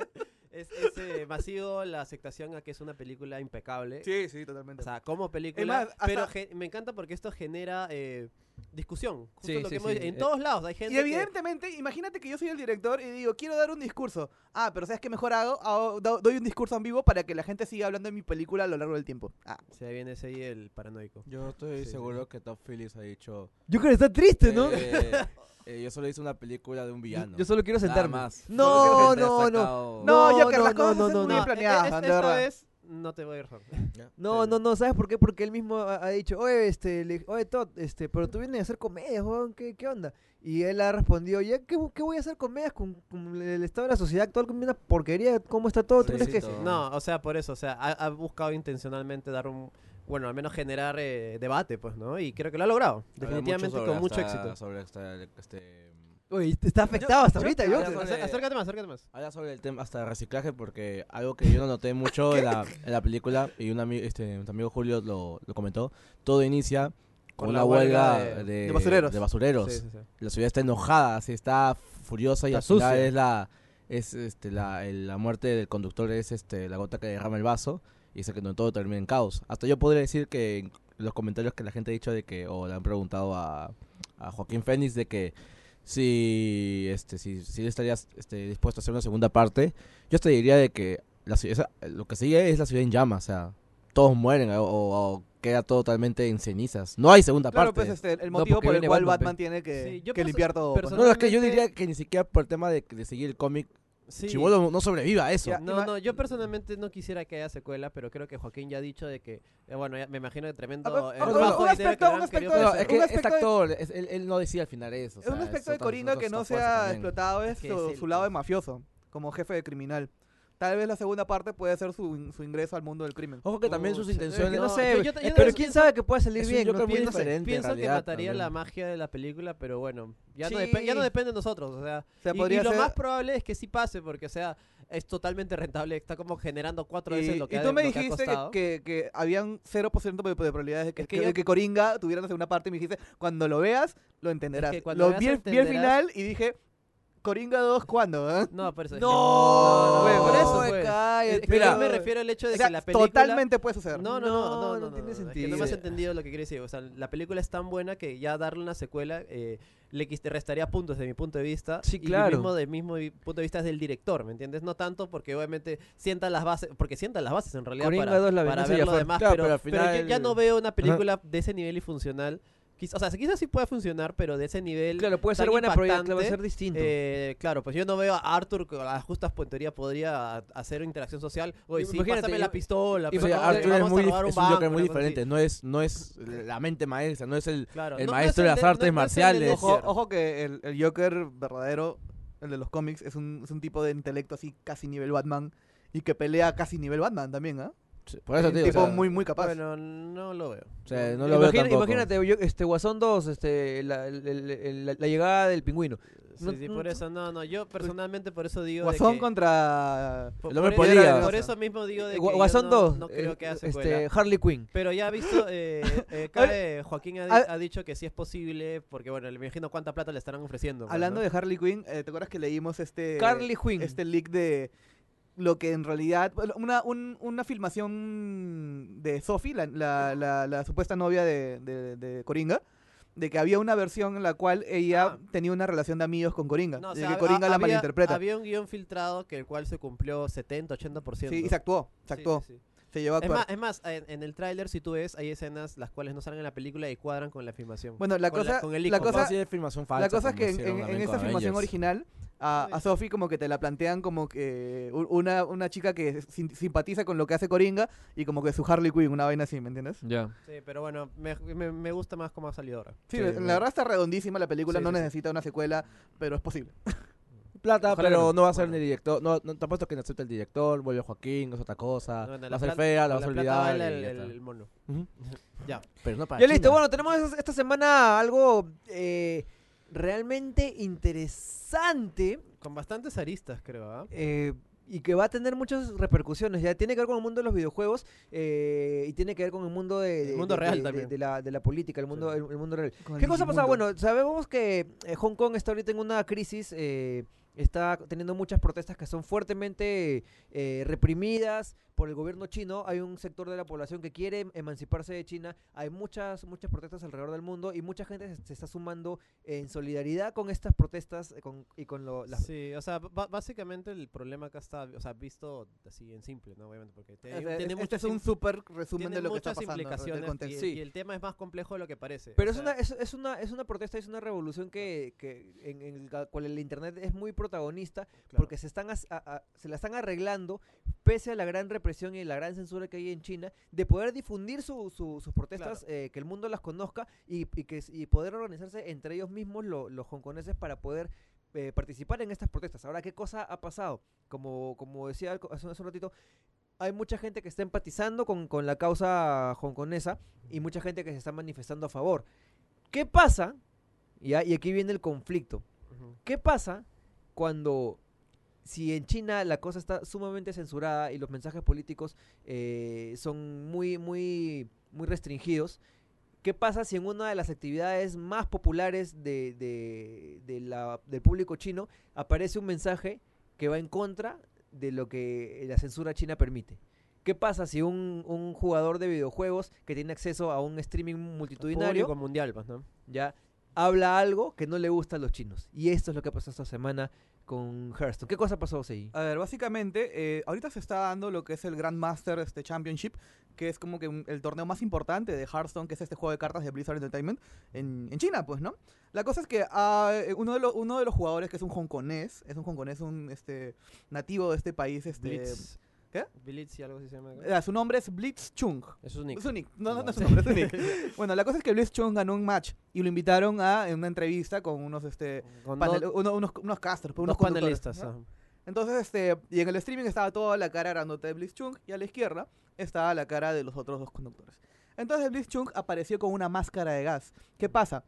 Es, es eh, masivo la aceptación a que es una película impecable. Sí, sí, totalmente. O sea, como película. más, hasta- pero me encanta porque esto genera eh, discusión. Justo Sí, lo sí, que sí. En Eh, todos lados hay gente. Y que- evidentemente, imagínate que yo soy el director y digo, quiero dar un discurso. Ah, pero ¿sabes qué mejor hago? Hago- do- doy un discurso en vivo para que la gente siga hablando de mi película a lo largo del tiempo. Ah, Se viene ese ahí el paranoico. Yo estoy seguro sí. que Top Phillips ha dicho. Yo creo que está triste, ¿no? eh, eh, yo solo hice una película de un villano. Yo solo quiero Nada sentarme. más. No, no, no. No, No, Joker, no, las no, cosas no, hacen no, muy no. bien planeadas, e- e- de esta verdad. vez no te voy a ir. No, no, no, ¿sabes por qué? Porque él mismo ha, ha dicho, oye, este, le- oye, Todd, este, pero tú vienes a hacer comedias, ¿qué, ¿qué onda? Y él ha respondido, ya, ¿qué, qué voy a hacer comedias con, con el estado de la sociedad actual, con una porquería, cómo está todo? ¿Tú crees que...? Pobrecito. No, o sea, por eso, o sea, ha, ha buscado intencionalmente dar un, bueno, al menos generar eh, debate, pues, ¿no? Y creo que lo ha logrado, Habla definitivamente mucho con mucho éxito. Sobre esta- este, Oye, está afectado hasta ahorita, yo- Acércate más, acércate más. Habla sobre el tema hasta reciclaje porque algo que yo no noté mucho en la, en la película y un, ami- este, mi amigo Julio lo, lo comentó, todo inicia con una huelga, huelga de, de- de basureros. de basureros. Sí, sí, sí. La ciudad está enojada, así está furiosa y Está al final sucia. es la es este la, el- la muerte del conductor es este la gota que derrama el vaso y dice que no todo termina en caos. Hasta yo podría decir que los comentarios que la gente ha dicho de que, o le han preguntado a, a Joaquín Fénix de que si este si, si él estaría este, dispuesto a hacer una segunda parte, yo te diría de que la, ciudad- esa- lo que sigue es la ciudad en llamas, o sea, todos mueren o, o queda totalmente en cenizas. No hay segunda Claro, parte. pues este, el motivo por el cual Batman, Batman, tiene que, Sí, yo que limpiar todo. pues, ¿no? es que yo diría que ni siquiera por el tema de, de seguir el cómic, Sí. Chibolo no sobreviva a eso. Ya, No, no, yo personalmente no quisiera que haya secuela, pero creo que Joaquín ya ha dicho de que, eh, bueno, ya me imagino que tremendo el un- bajo un de dinero aspecto- que le un han querido aspecto de- No, ofrecer. es que un este de- es- él, él no decía al final eso. o Es un aspecto de otra- que no se ha explotado es Que su, es su lado de mafioso, como jefe de criminal. Tal vez la segunda parte puede ser su, su ingreso al mundo del crimen. Ojo que también sus Pucha, intenciones... que no no, sé, yo- yo- yo no pero quién pienso- sabe que puede salir es bien. Joker no, no sé. diferente. en Pienso que realidad mataría la también. magia de la película, pero bueno, ya, no, Sí. depe- ya no depende de nosotros. O sea, O sea, y, podría y lo ser- más probable es que sí pase, porque o sea, es totalmente rentable, está como generando cuatro veces Y, lo que, y ha, tú me que ha dijiste que, que, que habían 0% de, de probabilidades de que, Es que que- yo- de que Coringa tuviera una segunda parte y me dijiste, cuando lo veas, lo entenderás. que cuando lo veas vi, el- vi el entenderás. final y dije, Coringa 2, ¿cuándo? eh?" No, por eso. No, no, no, por no, eso, pues. cállate. Es que Mira, yo me refiero al hecho de O sea, que la película... totalmente puede suceder. No, no, no, no, No, no, no no, tiene es que no sentido. me has entendido lo que quiere decir. O sea, la película es tan buena que ya darle una secuela eh, le quis- te restaría puntos desde mi punto de vista. Sí, y claro. mismo de mismo punto de vista es del director, ¿me entiendes? No tanto porque obviamente sientan las bases, porque sientan las bases en realidad Coringa para, 2, la para ver lo demás, Claro, pero, pero al pero yo ya final- no veo una película de ese nivel y funcional. Quiz- o sea, quizás sí pueda funcionar, pero de ese nivel Claro, puede ser buena, pero va a ser distinto. eh, claro, pues yo no veo a Arthur que a las justas teoría podría hacer interacción social. Oye, sí, Imagínate, pásame yo- la pistola. y O pues, sea, Arthur es, vamos a muy, un es un Joker banco, muy una cosa así. diferente. No es, no es la mente maestra, no es el, Claro, el no- no maestro es de las artes no marciales. Ojo que el, el Joker verdadero, el de los cómics, es un, es un tipo de intelecto así casi nivel Batman y que pelea casi nivel Batman también, ¿ah? Sí, Por eso Es un digo, tipo o sea, muy, muy capaz. Bueno, no lo veo. o sea, no lo veo Imagina- tampoco. imagínate, yo- este Guasón 2, este, la, el- el- el- la- la llegada del pingüino. Sí, No- sí, no- por eso, no, no, yo personalmente por eso digo de Guasón que- contra... por, El hombre por polilla. eso, por eso mismo digo de Eh, que Gua- yo Guasón no, 2, no creo eh, que haya este, secuela. Harley Quinn. Pero ya ha visto, eh, eh, cabe- Joaquín ha, di- ha dicho que sí es posible, porque bueno, le imagino cuánta plata le estarán ofreciendo. pues, Hablando ¿no? de Harley Quinn, eh, ¿te acuerdas que leímos este... Carly Quinn. Este leak de lo que en realidad... Una, un- una filmación de Sophie, la, la- la- la supuesta novia de, de- de Coringa, de que había una versión en la cual ella Ah. tenía una relación de amigos con Coringa. No, o y sea, que Coringa la había- malinterpreta. Había un guion filtrado que el cual se cumplió 70, 80%. Sí, y se actuó, se Sí, actuó. sí, sí. Se llevó a Es actuar. más, es más, en, en el tráiler, si tú ves, hay escenas las cuales no salen en la película y cuadran con la filmación. Bueno, la con cosa, con el la cosa, sí es filmación falsa. la cosa es que en, en- en con filmación Avengers. original a, a Sophie como que te la plantean como que una, una chica que sim- simpatiza con lo que hace Coringa y como que su Harley Quinn, una vaina así, ¿me entiendes? Ya. Sí, pero bueno, me, me- me gusta más cómo ha salido ahora. Sí, Sí, la bueno. verdad está redondísima la película, Sí, no sí, sí. necesita una secuela, pero es posible. Plata, Ojalá pero no va a ser bueno. ni director. No, no, te apuesto que no acepta el director, vuelve Joaquín, es otra cosa. Bueno, va a ser fea, la con vas a plata olvidar. y el, ya el- mono. Ya. Pero no para Ya listo, bueno, tenemos es- esta semana algo eh, realmente interesante Con bastantes aristas, creo, ¿ah? eh, y que va a tener muchas repercusiones. Ya tiene que ver con el mundo de los videojuegos eh, y tiene que ver con el mundo de, El mundo de- real de- también. de la, de la política, el mundo, Sí. el, el mundo real. Con ¿Qué cosa ha pasado? Digimundo. Bueno, sabemos que eh, Hong Kong está ahorita en una crisis, eh, está teniendo muchas protestas que son fuertemente eh, reprimidas por el gobierno chino. Hay un sector de la población que quiere em- emanciparse de China. Hay muchas, muchas protestas alrededor del mundo y mucha gente se, se está sumando en solidaridad con estas protestas eh, con- y con lo, las Sí, o sea, básicamente el problema acá está, o sea, visto así en simple, ¿no? Obviamente, porque te- O sea, tiene este muchas es un súper resumen de lo que está pasando. del implicaciones y, contexto. Sí. y el tema es más complejo de lo que parece. Pero es sea, una, es, es una, es una protesta, es una revolución que, que en, en la cual el internet es muy protagonista claro. porque se están as- a- a- se la están arreglando pese a la gran represión y la gran censura que hay en China de poder difundir su- su- sus protestas eh, que el mundo las conozca y, y que y poder organizarse entre ellos mismos lo- los hongkoneses para poder eh, participar en estas protestas. Ahora qué cosa ha pasado como como decía hace, hace un ratito hay mucha gente que está empatizando con, con la causa hongkonesa y mucha gente que se está manifestando a favor. ¿qué pasa? Y aquí viene el conflicto. ¿Qué pasa cuando si en China la cosa está sumamente censurada y los mensajes políticos eh, son muy, muy, muy restringidos? ¿Qué pasa si en una de las actividades más populares de, de- de la- del público chino aparece un mensaje que va en contra de lo que la censura china permite? ¿Qué pasa si un, un jugador de videojuegos que tiene acceso a un streaming multitudinario Público mundial, pues, ¿no? ya habla algo que no le gusta a los chinos? Y esto es lo que pasó esta semana con Hearthstone. ¿Qué cosa pasó, Sei? A ver, básicamente, eh, ahorita se está dando lo que es el Grandmaster este, Championship, que es como que un- el torneo más importante de Hearthstone, que es este juego de cartas de Blizzard Entertainment en, en China, pues, ¿no? La cosa es que ah, eh, uno, de los, uno de los jugadores, que es un hongkonés, es un hongkonés, un este, nativo de este país, este, Blitz. ¿Qué? Blitz y algo así se llama. eh, su nombre es Blitz Chung. Eso es nick. Es un nick. No, no, no No. es un nombre, es un nick. bueno, la cosa es que Blitz Chung ganó un match y lo invitaron a en una entrevista con unos este Con panel- dos, uno- unos, unos casters, pues, unos panelistas. ¿no? Entonces, este, y en el streaming estaba toda la cara grandota de Blitzchung y a la izquierda estaba la cara de los otros dos conductores. Entonces Blitzchung apareció con una máscara de gas. ¿Qué pasa?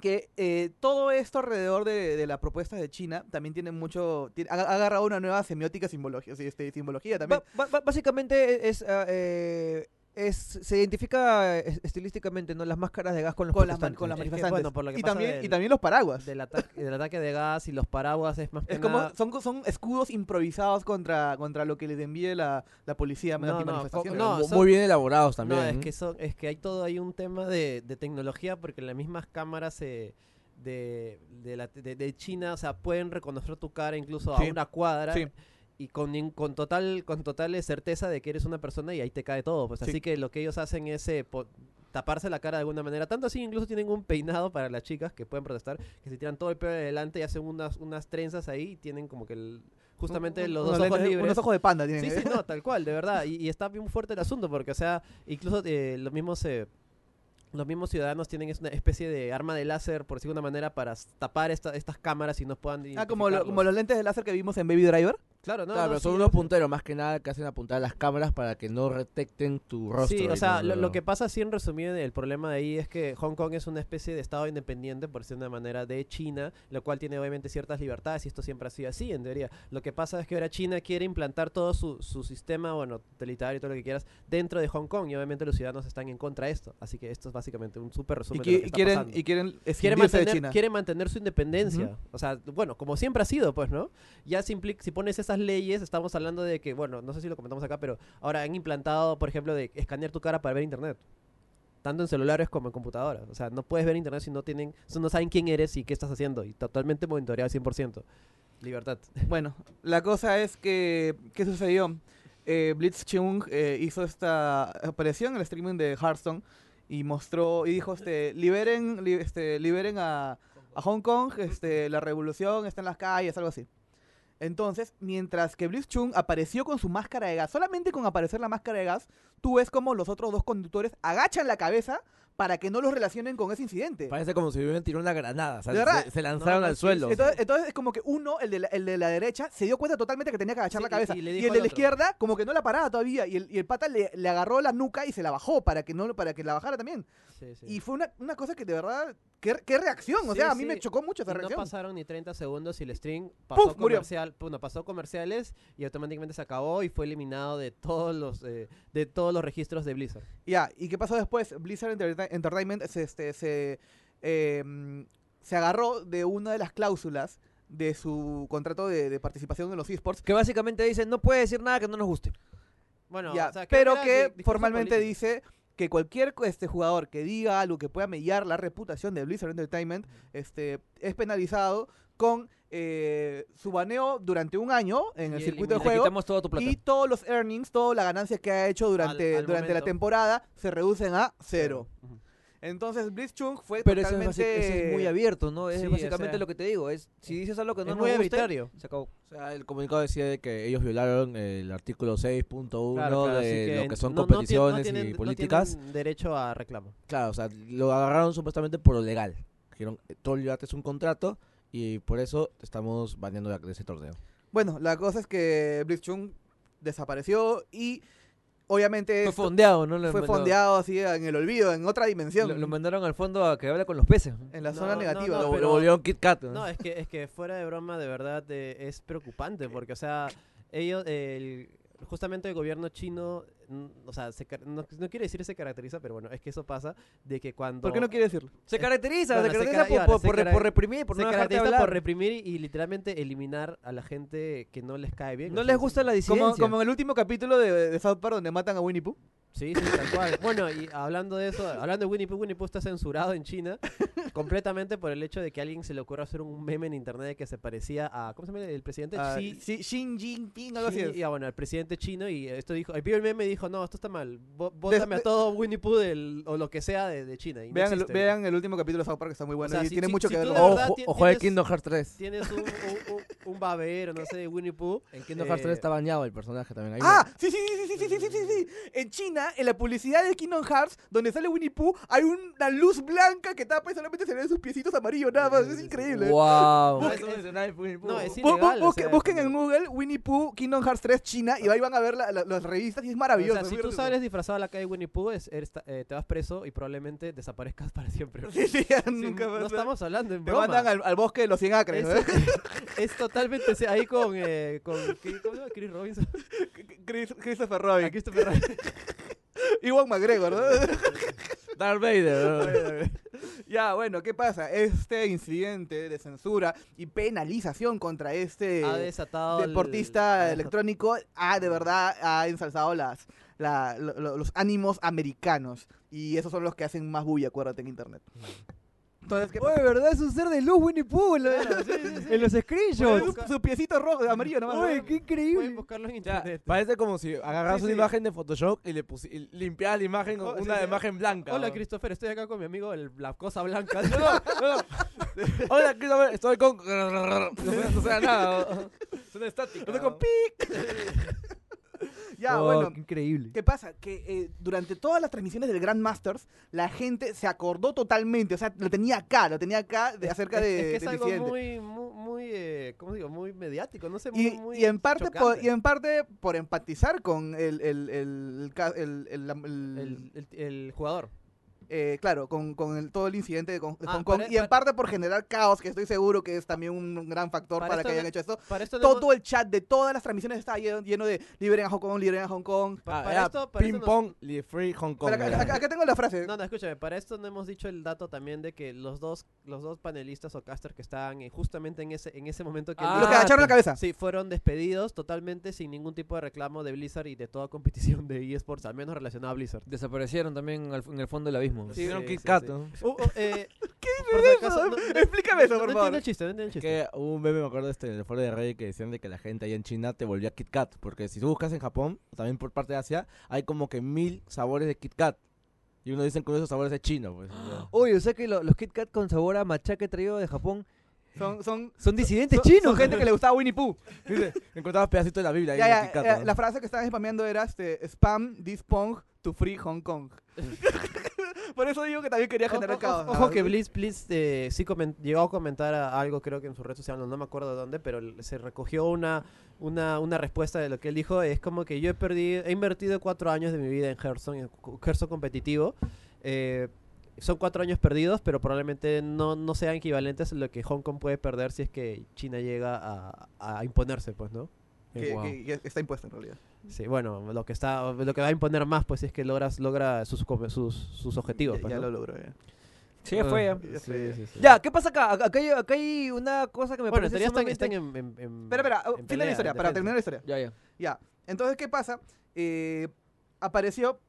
Que eh, todo esto alrededor de, de la propuesta de China también tiene mucho. ha, agarrado una nueva semiótica simbología, este, simbología también. Básicamente es, ah, eh, es se identifica estilísticamente no las máscaras de gas con los Con las, con las manifestantes. bueno, por lo que y, pasa también, y del- también los paraguas. Del, ataque, del ataque de gas y los paraguas es más que Es como, nada- son, son escudos improvisados contra, contra lo que les envíe la, la policía No, anti no, no, son- Muy bien elaborados también. No, es ¿eh? que, son, es que hay todo, hay un tema de, de tecnología porque las mismas cámaras eh, de, de, la- de- de China, o sea, pueden reconocer tu cara incluso Sí. a una cuadra Sí. Y con, con total con total certeza de que eres una persona y ahí te cae todo. Pues Sí. así que lo que ellos hacen es eh, po- taparse la cara de alguna manera. Tanto así incluso tienen un peinado para las chicas que pueden protestar, que se tiran todo el pelo adelante y hacen unas, unas trenzas ahí y tienen como que el- justamente Un- los dos ojos libres. Unos ojos de panda tienen. Sí, sí, no, tal cual, de verdad. Y, y está bien fuerte el asunto, porque, o sea, incluso eh, los mismos. eh, los mismos ciudadanos tienen es una especie de arma de láser, por decirlo de una manera, para tapar esta- estas cámaras y no puedan Ah, como, lo- como los lentes de láser que vimos en Baby Driver. Claro, no, claro, no, pero son sí, unos punteros más que nada que hacen apuntar las cámaras para que no detecten tu rostro. Sí, o y sea, no- lo, lo que pasa así en resumido, el problema de ahí es que Hong Kong es una especie de estado independiente, por decirlo de una manera, de China, lo cual tiene obviamente ciertas libertades y esto siempre ha sido así, en teoría. Lo que pasa es que ahora China quiere implantar todo su, su sistema, bueno, totalitario y todo lo que quieras, dentro de Hong Kong y obviamente los ciudadanos están en contra de esto. Así que esto es básicamente un súper Y, resumen qui- de lo que y está quieren, pasando. y quieren quiere escindirse de mantener, China. quiere mantener su independencia. O sea, bueno, como siempre ha sido, pues, ¿no? Ya si, si pones esas leyes, estamos hablando de que, bueno, no sé si lo comentamos acá, pero ahora han implantado, por ejemplo, de escanear tu cara para ver internet. Tanto en celulares como en computadoras. O sea, no puedes ver internet si no tienen, si no saben quién eres y qué estás haciendo. Y totalmente monitoreado al 100%. Libertad. Bueno, la cosa es que, ¿qué sucedió? Eh, Blitz Chung eh, hizo esta aparición en el streaming de Hearthstone y mostró y dijo, este, liberen, li- este, liberen a, a Hong Kong, este, la revolución está en las calles, algo así. Entonces, mientras que Blitz Chung apareció con su máscara de gas, solamente con aparecer la máscara de gas, tú ves como los otros dos conductores agachan la cabeza para que no los relacionen con ese incidente. Parece como si hubieran tirado una granada. o sea, De verdad. se, se lanzaron No, no, al sí, suelo. sí, Entonces, entonces es como que uno, el de, la, el de la derecha, se dio cuenta totalmente que tenía que agachar Sí, la cabeza. y el de la izquierda, como que no la paraba todavía. Y el, y el pata le, le agarró la nuca y se la bajó para que no para que la bajara también. Sí, sí. Y fue una, una cosa que de verdad. ¿Qué, qué reacción? O Sí, sea, a mí sí. me chocó mucho esa no reacción. pasaron ni 30 segundos y el stream pasó, ¡Puf! Murió. comercial, bueno, pasó comerciales y automáticamente se acabó y fue eliminado de todos los eh, de todos los registros de Blizzard. Ya, ¿y qué pasó después? Blizzard Enterta- Entertainment se, este, se, eh, mm, se agarró de una de las cláusulas de su contrato de, de participación en los esports. Que básicamente dicen, no puede decir nada que no nos guste. Bueno, Ya, o sea, creo pero que formalmente político. dice que cualquier este jugador que diga algo que pueda mellar la reputación de Blizzard Entertainment este es penalizado con eh, su baneo durante un año en el circuito de juego quitamos toda tu plata. y todos los earnings, toda la ganancia que ha hecho durante, al durante la temporada se reducen a cero. Ujú. Entonces Blitzchung fue Pero eso es, totalmente... eso es muy abierto, ¿no? Es Sí, o básicamente sea, lo que te digo. Es si dices algo que no es muy arbitrario. se acabó. O sea, el comunicado decía de que ellos violaron el artículo 6.1 Claro, claro, de lo que son no- no tien- no competiciones tienen- y no políticas. tienen derecho a reclamo. Claro, o sea, lo agarraron supuestamente por lo legal. Dijeron, eh, tú es un contrato y por eso estamos baneando de, ese torneo. Bueno, la cosa es que Blitzchung desapareció y obviamente Fue fondeado, ¿no? Lo fue mandó- fondeado así en el olvido, en otra dimensión, Lo, lo mandaron al fondo a que hable con los peces. en la No, zona negativa. no, lo, pero- lo volvieron Kit Kat. ¿no? No, es que, es que fuera de broma, de verdad, eh, es preocupante porque, o sea, ellos, el- justamente el gobierno chino o sea, se no, no quiere decir se caracteriza, pero bueno, es que eso pasa de que cuando... ¿Por qué no quiere decirlo? Se caracteriza, bueno, se se caracteriza cara- por, y por, cara- reprimir, por se no caracteriza hablar. por reprimir y literalmente eliminar a la gente que no les cae bien. No les gusta la Como, disidencia. como en el último capítulo de, de South Park donde matan a Winnie Pooh. Sí, sí, tal cual. Bueno, y hablando de eso, hablando de Winnie Pooh, Winnie Pooh está censurado en China completamente por el hecho de que a alguien se le ocurra hacer un meme en internet que se parecía a, ¿cómo se llama? El presidente Ah, Xi- Xi, Xi Jinping, algo así. Y, ah, bueno, el presidente chino y esto dijo, el vio el meme y dijo, no, esto está mal, bótame de- a todo Winnie Pooh del, o lo que sea de, de China. Y no Vean, el, existe. vean el último capítulo de South Park que está muy bueno sea, y si- tiene si- mucho si que ver tú con de O, o el Kingdom Hearts 3. Tienes un, un, un- un babero, no sé, Winnie Pooh. En Kingdom Hearts 3 eh, está bañado el personaje también. Hay Ah, sí, sí, sí, sí, sí, sí, sí, sí. En China, en la publicidad de Kingdom Hearts, donde sale Winnie Pooh, hay una luz blanca que tapa y solamente se ven sus piecitos amarillos nada más. Es increíble. ¡Wow! No, No, es- ilegal. o busque- sea, busquen en Google Winnie Pooh Kingdom Hearts 3 China y ahí van a ver la- la- las revistas y es maravilloso. O sea, si tú sales disfrazado a la calle Winnie Pooh, es- eres eh, te vas preso y probablemente desaparezcas para siempre. Sí, sí, ya Sí, nunca no estamos hablando en Te broma. mandan al, al bosque de los 100 acres. ¿no? Es, es totalmente ahí con, eh, con ¿qué- ¿cómo se llama? Chris Robinson. Chris- Christopher Robin. A Christopher Robinson. Iwan McGregor, ¿no? Darth Vader. ya, bueno, ¿qué pasa? Este incidente de censura y penalización contra este ha desatado el- deportista electrónico ha de verdad ha ensalzado las, la- lo- lo- los ánimos americanos. Y esos son los que hacen más bulla, acuérdate, en internet. Entonces, ¿qué Oye, ¿verdad? Es un ser de luz Winnie Pooh en, la- en los screenshots. Su, su piecito rojo, amarillo nomás. Oye, ¿no? qué Pueden increíble. buscarlo en Ya, internet. parece como si agarras Sí, una sí. imagen de Photoshop y le pusi- y limpiabas la imagen Oh, con sí, una sí. imagen blanca. Hola ¿no? Christopher, estoy acá con mi amigo el- la cosa blanca. No, no, no. Hola, Christopher, estoy con. No suena, nada. ¿no? Suena estática. Estoy con ¿no? Ya, Oh, bueno. qué increíble. ¿Qué pasa? Que eh, durante todas las transmisiones del Grandmasters, la gente se acordó totalmente, o sea, lo tenía acá, lo tenía acá de, acerca Es- de, es, que es algo incidente. muy, muy, muy, eh, ¿cómo digo? Muy mediático, no sé, muy, Y, muy y en parte por, y en parte por empatizar con el- el, el- el jugador. Eh, claro, con, con el- todo el incidente de, con- de Ah, Hong Kong para- y en para- parte por generar caos, que estoy seguro que es también un gran factor Para que hayan no- hecho esto. Para esto no Todo el chat de todas las transmisiones está lleno, lleno de liberen a Hong Kong, liberen a Hong Kong. pa- Ah, para era esto- para Ping esto Pong, Li- Free Hong Kong. Acá, era. acá- acá tengo la frase. No, no, escúchame, para esto no hemos dicho el dato también de que los dos, los dos panelistas o casters que estaban eh, justamente en ese, en ese momento que Ah, Los que agacharon la cabeza. Sí, fueron despedidos totalmente sin ningún tipo de reclamo de Blizzard y de toda competición de eSports, al menos relacionada a Blizzard. Desaparecieron también al- en el fondo del abismo. Sí, Hicieron sí, Kit sí, Kat, sí. ¿no? Uh, uh, eh, ¿Qué por es si eso? acaso, no- no- Explícame eso, no- por no favor. el chiste, no entiendo el chiste. Que hubo un meme, me acuerdo, este, en el foro de Reddit que decían de que la gente allá en China te volvía Kit Kat. Porque si tú buscas en Japón, también por parte de Asia, hay como que mil sabores de Kit Kat. Y uno dicen que uno de esos sabores es chino, pues. o sea. Oye, o sea que lo- los Kit Kat con sabor a matcha que he traído de Japón Son, son, son disidentes son- chinos. son gente que le gustaba Winnie Pooh. Dice, encontrabas pedacitos de la Biblia ahí Ya, en el ya, Kit Kat, ¿no? La frase que estaban spameando era este, spam this pong to free Hong Kong. Por eso digo que también quería generar ojo, caos. ojo que Blitz, Blitz eh, sí llegó a comentar a- algo, creo que en su red social, no, no me acuerdo de dónde, pero se recogió una, una, una respuesta de lo que él dijo. Es como que yo he perdido, he invertido cuatro años de mi vida en Hearthstone, en Hearthstone competitivo. Eh, son cuatro años perdidos, pero probablemente no, no sean equivalentes a lo que Hong Kong puede perder si es que China llega a, a imponerse, pues, ¿no? Que, Wow. que- que está impuesto en realidad. Sí, bueno, lo que está, lo que va a imponer más, pues, es que logras, logra sus, sus, sus objetivos, Ya, pues, ya ¿no? lo logró. ya. Sí, ya fue ya. Ya Sí, fue. sí, sí. Ya, ¿qué pasa acá? Acá hay, acá hay una cosa que me Bueno, en parece sumamente- están en, en, en- Espera, espera, en fin de pelea, la historia, para terminar la historia. Ya, ya. Ya. Entonces, ¿qué pasa? Eh, apareció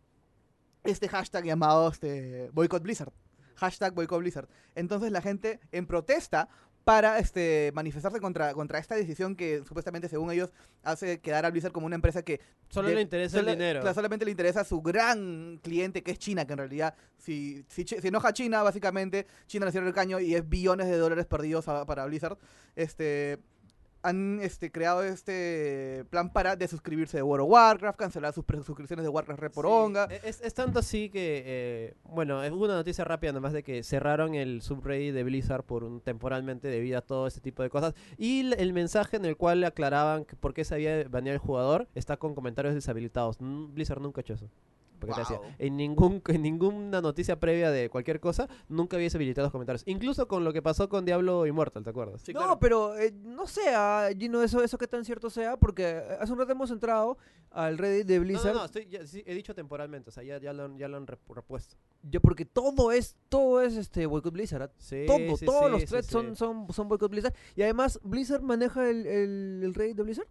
este hashtag llamado este, Boycott Blizzard. Hashtag Boycott Blizzard. Entonces la gente en protesta para este, manifestarse contra, contra esta decisión que supuestamente, según ellos, hace quedar a Blizzard como una empresa que Solo de- le interesa solo- el dinero. claro, solamente le interesa a su gran cliente que es China, que en realidad, si, si, si enoja a China, básicamente, China le cierra el caño y es billones de dólares perdidos a- para Blizzard. Este, han este, creado este plan para desuscribirse de World of Warcraft, cancelar sus suscripciones de Warcraft Red por Sí, onga. e- Es, es tanto así que, eh, bueno, es- una noticia rápida nomás de que cerraron el subreddit de Blizzard por un temporalmente debido a todo ese tipo de cosas. Y el mensaje en el cual le aclaraban que por qué se había baneado el jugador está con comentarios deshabilitados. Blizzard nunca ha hecho eso. Porque te decía, Guau. en, ningún, en ninguna noticia previa de cualquier cosa, nunca había habilitado los comentarios. Incluso con lo que pasó con Diablo Immortal, ¿te acuerdas? Sí, no, claro. pero eh, no sé, ah, Gino, eso, eso que tan cierto sea, porque eh, hace un rato hemos entrado al Reddit de Blizzard, no, no, estoy- ya- sí, he dicho temporalmente, o sea, ya, ya, lo, han, ya lo han rep- repuesto. ya porque todo es, todo es este boycott Blizzard, ah, Sí, todo, sí, todos sí, los sí, threads sí. son, son, son boycott Blizzard, y además Blizzard maneja el, el, el Reddit de Blizzard.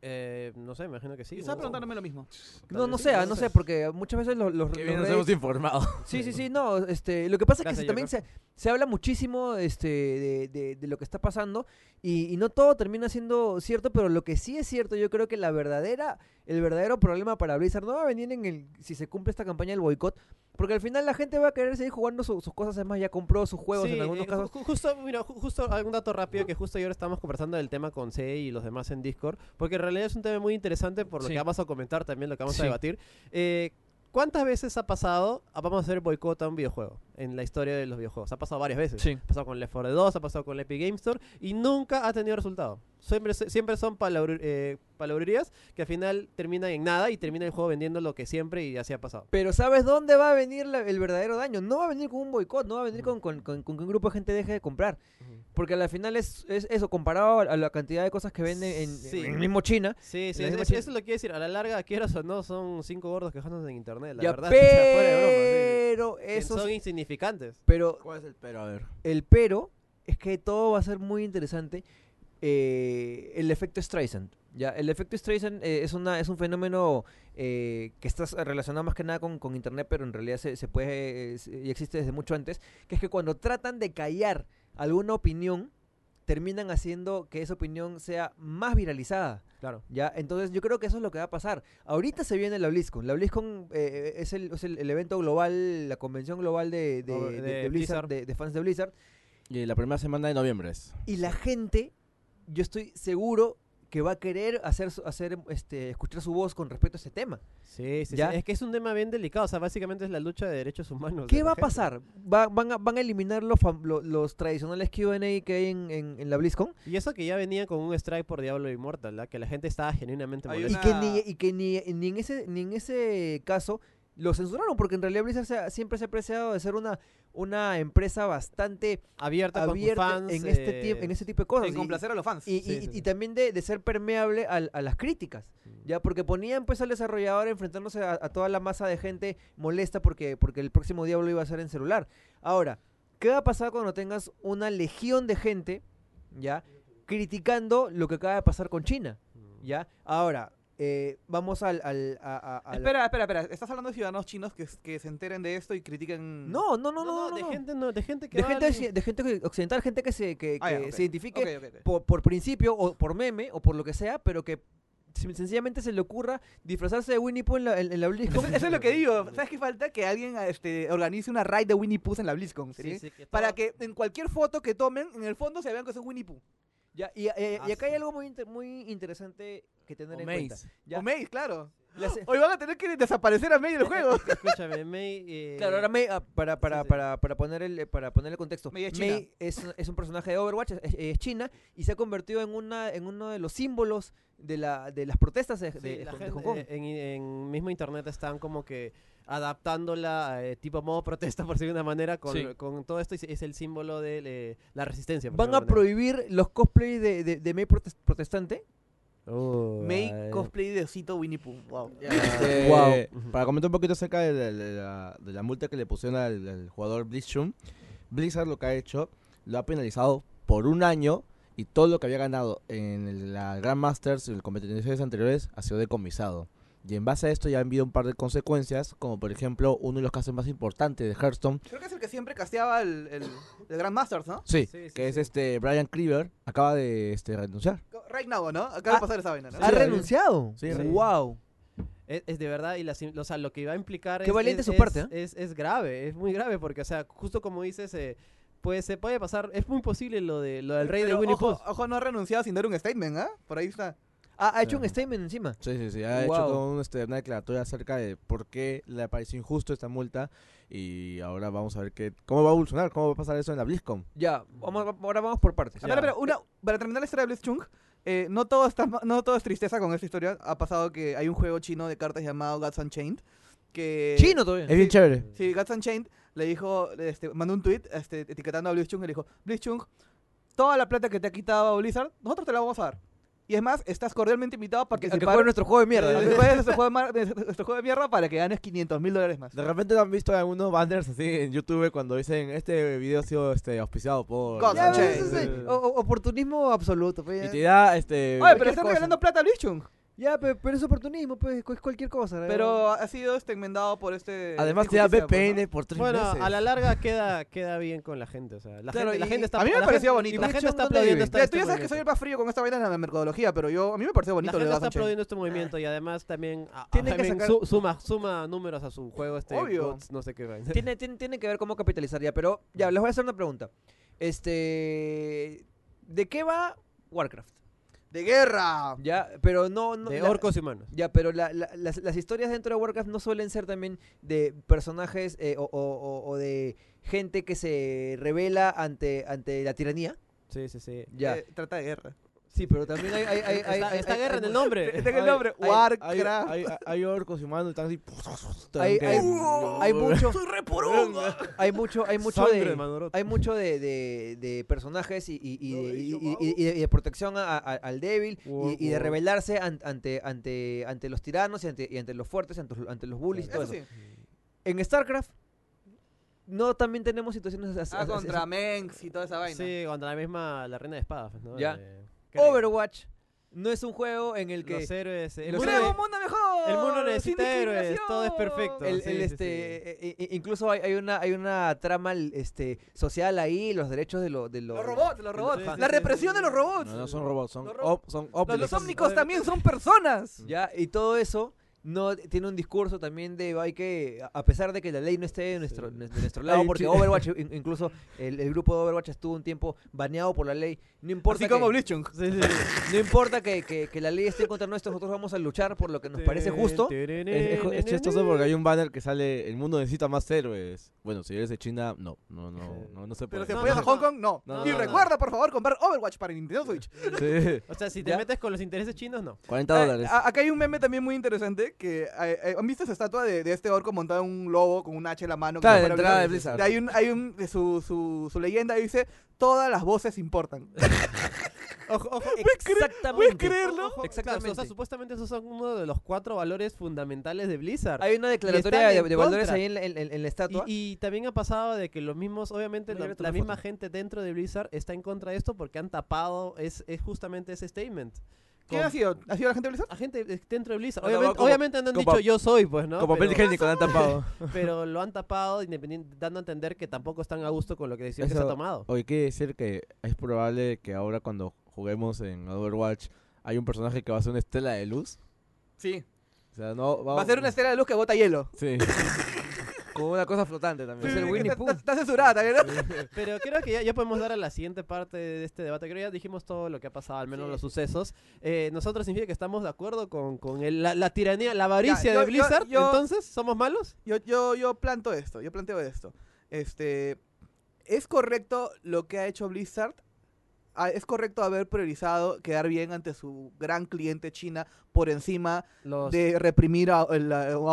Eh, no sé, me imagino que sí. ¿no? preguntándome lo mismo. No, no sé, ah, no sé. porque muchas veces los, los, Que los bien nos hemos informado. Sí, sí, sí, no, este, lo que pasa Gracias, es que se- también se, se habla muchísimo este, de, de- de lo que está pasando y, y no todo termina siendo cierto, pero lo que sí es cierto, yo creo que la verdadera, el verdadero problema para Blizzard no va a venir en el, si se cumple esta campaña del boicot, porque al final la gente va a querer seguir jugando su- sus cosas, además ya compró sus juegos Sí, en algunos eh, casos. ju- justo, mira, ju- justo algún dato rápido que justo ayer estábamos conversando del tema con C y los demás en Discord, porque en realidad es un tema muy interesante por lo Sí. que vamos a comentar también, lo que vamos Sí. a debatir. Eh, ¿Cuántas veces ha pasado, ah, vamos a hacer boicot a un videojuego en la historia de los videojuegos? Ha pasado varias veces. Sí. Ha pasado con Left 4 Dead 2, ha pasado con Epic Game Store y nunca ha tenido resultado. Siempre, siempre son palabru- eh, palabrerías que al final terminan en nada y termina el juego vendiendo lo que siempre y así ha pasado. Pero ¿sabes dónde va a venir la- el verdadero daño? No va a venir con un boicot, no va a venir con, con- con- con que un grupo de gente deje de comprar. Porque al final es, es eso, comparado a la cantidad de cosas que venden en, Sí. en el mismo China. Sí, sí, es- eso es lo que quiero decir. A la larga, quieras o no, son cinco gordos quejándose en internet, la Ya, verdad. o sea, fuera de broma, sí, pero sí. Que eso son insignificantes. pero ¿Cuál es el pero? A ver. el pero es que todo va a ser muy interesante. Eh, el efecto Streisand. Ya, el efecto Streisand eh, es una es un fenómeno eh, que está relacionado más que nada con, con internet, pero en realidad se, se puede eh, y existe desde mucho antes, que es que cuando tratan de callar alguna opinión terminan haciendo que esa opinión sea más viralizada. Claro. ¿Ya? Entonces yo creo que eso es lo que va a pasar. Ahorita se viene la BlizzCon. La BlizzCon eh, es, el, es el, el evento global, la convención global de, de- de- de de Blizzard, Blizzard. de, de fans de Blizzard. Y la primera semana de noviembre es. Y la gente, yo estoy seguro que va a querer hacer, su- hacer este, escuchar su voz con respecto a ese tema. Sí, sí, ¿Ya? sí. Es que es un tema bien delicado. O sea, básicamente es la lucha de derechos humanos. ¿Qué va a pasar? Va- van, a, ¿Van a eliminar los, fam- lo- los tradicionales Q&A que hay en, en- en la BlizzCon? Y eso que ya venían con un strike por Diablo Immortal, ¿la? que la gente estaba genuinamente Hay Y molesta. que, ni, y que ni, ni en ese, ni en ese caso lo censuraron, porque en realidad Blizzard se ha- siempre se ha apreciado de ser una, una empresa bastante Abierta, con abierta fans. en, este eh, en este tipo de cosas. En complacer a los fans. Y, y- Sí, y- sí, y sí. también de, de ser permeable a, las críticas, ya porque ponían pues al desarrollador enfrentándose a, a toda la masa de gente molesta porque, porque el próximo Diablo iba a ser en celular. Ahora, ¿qué va a pasar cuando tengas una legión de gente, ya, criticando lo que acaba de pasar con China, ya? Ahora, eh, vamos al... al- a- a- a la- Espera, espera, espera. ¿Estás hablando de ciudadanos chinos que, que se enteren de esto y critiquen...? No, no, no, No, no, no, no, de no. gente no, de gente que de gente, de gente occidental, gente que se, que, Ah, ya, que ok. se identifique Ok, ok, ok. por, por principio o por meme o por lo que sea, pero que sen- sencillamente se le ocurra disfrazarse de Winnie Pooh en la, en, en la BlizzCon. Eso, eso es lo que digo. ¿Sabes qué falta? Que alguien este, organice una raid de Winnie Pooh en la BlizzCon. Sí, ¿sí? sí, que Para que en cualquier foto que tomen, en el fondo se vean que es un Winnie Pooh. Ya, y, eh, y Ah, acá hay algo muy, inter- muy interesante que tener O en Maze. cuenta. Ya, O Maze, claro. Hoy van a tener que desaparecer a medio del juego. Escúchame, May. eh, Claro, ahora Mei, ah, para, para, sí, sí. Para, para poner el, eh, para poner el contexto, Mei es china. es, es un personaje de Overwatch, es, es china, y se ha convertido en, una, en uno de los símbolos de, la, de las protestas de, Sí, de- la de gente, Hong Kong. eh, en, en mismo internet están como que adaptándola eh, tipo modo protesta por decirlo de una manera con, Sí. con todo esto y es el símbolo de eh, la resistencia. Van a prohibir los cosplays de, de, de Mei protes- protestante. Uh, May ay. cosplay de osito Winnie Pooh. Wow. Este, Guau. Para comentar un poquito acerca de, la- de la, de la multa que le pusieron al, al jugador Blizzard, Blizzard lo que ha hecho, lo ha penalizado por un año y todo lo que había ganado en el- la Grandmasters y en competiciones anteriores ha sido decomisado. Y en base a esto ya han habido un par de consecuencias, como por ejemplo uno de los casos más importantes de Hearthstone, Creo que es el que siempre casteaba el, el, el Grandmasters, ¿no? sí, Sí, sí, que es este Brian Cleaver, acaba de este, renunciar. Right now, ¿no? Acaba Ah, de pasar esa vaina, ¿no? ¿Ha renunciado? sí, sí. ¡Wow! Es, es de verdad, y la sim- o sea, lo que iba a implicar Qué es, valiente es, su parte, ¿eh? es, es grave, es muy grave, porque, o sea, justo como dices, eh, pues se puede pasar, es muy posible lo de lo del rey de Pero Winnie ojo, Pooh. ojo, no ha renunciado sin dar un statement, ¿ah? Por ahí está. Ah, ha hecho un statement encima. Sí, sí, sí. Ha Wow. hecho todo un, este, una declaratoria acerca de por qué le pareció injusto esta multa. Y ahora vamos a ver qué, cómo va a evolucionar, cómo va a pasar eso en la BlizzCon. Ya, vamos, ahora vamos por partes. Espera, espera, una, para terminar la historia de Blitzchung, eh, no, todo está, no todo es tristeza con esta historia. Ha pasado que hay un juego chino de cartas llamado Gods Unchained, que... Chino todavía. Es bien chévere. Sí, Guts Unchained le dijo, este, mandó un tweet este, etiquetando a Blitzchung y le dijo, Blitzchung, toda la plata que te ha quitado Blizzard, nosotros te la vamos a dar. Y es más, estás cordialmente invitado a que, a que participar juegue nuestro juego de mierda. ¿no? juegues nuestro juego de, nuestro juego de mierda para que ganes 500 mil dólares más. De repente han visto algunos banners así en YouTube cuando dicen este video ha sido este, auspiciado por... God Ya, Che, ves, ese- Sí. o- o- oportunismo absoluto. pues, Y te da este... Oye, pero están cosa. regalando plata a Blitzchung. Ya, pe- pero, es oportunismo, pues, es cualquier cosa. la Pero ha sido este enmendado por este... Además te da injusticia, pues, VPN ¿no? por tres Bueno, meses. a la larga queda, queda bien con la gente. O sea, la, Claro, gente, la y- gente está a mí me la pareció gente- bonito. La ¿Y gente está aplaudiendo esta, Ya, este tú ya sabes que soy el movimiento. más frío con esta vaina en la mercadología, pero yo a mí me pareció La bonito lo gente de está Unchained. aplaudiendo este movimiento y además también, a- a- Tienen que también sacar- su- suma, suma números a su juego este Obvio. Gods, no sé qué vaina. tiene, tiene, tiene que ver cómo capitalizar ya, pero ya, les voy a hacer una pregunta. Este. ¿De qué va Warcraft? ¡De guerra! Ya, pero no. no de la- orcos y humanos. Ya, pero la- la- las, las historias dentro de Warcraft no suelen ser también de personajes eh, o, o- o- o de gente que se revela ante, ante la tiranía. Sí, sí, sí. Ya. Eh, trata de guerra. Sí, pero también hay. hay, hay, Está, hay- está hay- guerra hay en el nombre. Está en el nombre, hay- Warcraft. Hay, hay, hay orcos y humanos y están así... Hay- hay- hay mucho. ¡Soy! Hay mucho, hay mucho de. Hay mucho de, de- de personajes y, y- y de, y- y- y- y de- y de protección a- a- al débil y, y de rebelarse an- ante, ante, ante los tiranos y ante, y ante los fuertes, ante, los- ante los bullies y todo Eso eso. sí. En StarCraft, no también tenemos situaciones así. Ah, contra Mengs y toda esa vaina. Sí, contra la misma, la reina de espadas. pues, ¿no? Ya. De- ¿qué le- Overwatch no es un juego en el que Los héroes. El los mundo, héroes- ¡Queremos un mundo mejor! el mundo ¡Sin necesita héroes, todo es perfecto. el, sí, el, sí, este e- e- incluso hay, hay una hay una trama este social ahí los derechos de, lo, de los Los robots, los robots. Sí, sí, la represión sí, de los robots. No, no son robots, son, Los son los ómnicos también son personas. ya y todo eso no tiene un discurso también de hay que a pesar de que la ley no esté de nuestro, de nuestro lado porque. Overwatch in- incluso el, el grupo de Overwatch estuvo un tiempo baneado por la ley no importa Así que, Blitzchung. Sí, sí, sí. no importa que, que- que la ley esté contra nuestro nosotros vamos a luchar por lo que nos parece justo Es, es- es chistoso porque hay un banner que sale el mundo necesita más héroes. Bueno, si eres de China, no, no, no, no, no se Pero puede. si No, apoyas no, a Hong Kong, no. Y recuerda, por favor, comprar Overwatch para Nintendo Switch. O sea, si te Ya. metes con los intereses chinos, no. 40 Ah, dólares. acá hay un meme también muy interesante que eh, eh, han visto esa estatua de, de este orco montado en un lobo con un hacha en la mano. Claro, la entrada de Blizzard. Hay un, hay un de su, su, su leyenda dice todas las voces importan. Ojo, ojo. exactamente creerlo? Ojo, Exactamente. claro, o sea, supuestamente esos son uno de los cuatro valores fundamentales de Blizzard. hay una declaratoria de, de valores ahí en, en- en- en la estatua Y, y también ha pasado de que los mismos, obviamente, No, la, la misma gente dentro de Blizzard está en contra de esto porque han tapado es, es justamente ese statement. ¿Quién ha sido? ¿Ha sido la gente de Blizzard? A gente eh, dentro de Blizzard. Obviamente, como- obviamente no han como- dicho yo soy, pues, ¿no? Como papel pero, higiénico, le han tapado. pero lo han tapado independiente, dando a entender que tampoco están a gusto con lo que decisión que se ha tomado. Oye, quiere decir que es probable que ahora cuando juguemos en Overwatch hay un personaje que va a ser una estela de luz. Sí. O sea, no Va a ser una estela de luz que bota hielo. Sí. Como una cosa flotante también. Es el Sí, Winnie está- Pooh. Está, está censurada también, ¿no? Pero creo que ya, ya podemos dar a la siguiente parte de este debate. Creo que ya dijimos todo lo que ha pasado, al menos Sí. los sucesos. Eh, nosotros significa que estamos de acuerdo con, con el- la, la tiranía, la avaricia yo- de yo- Blizzard. yo- Entonces, ¿somos malos? Yo, yo, yo planto esto, yo planteo esto. Este, ¿Es correcto lo que ha hecho Blizzard? Ah, ¿Es correcto haber priorizado quedar bien ante su gran cliente China por encima Los de reprimir a, a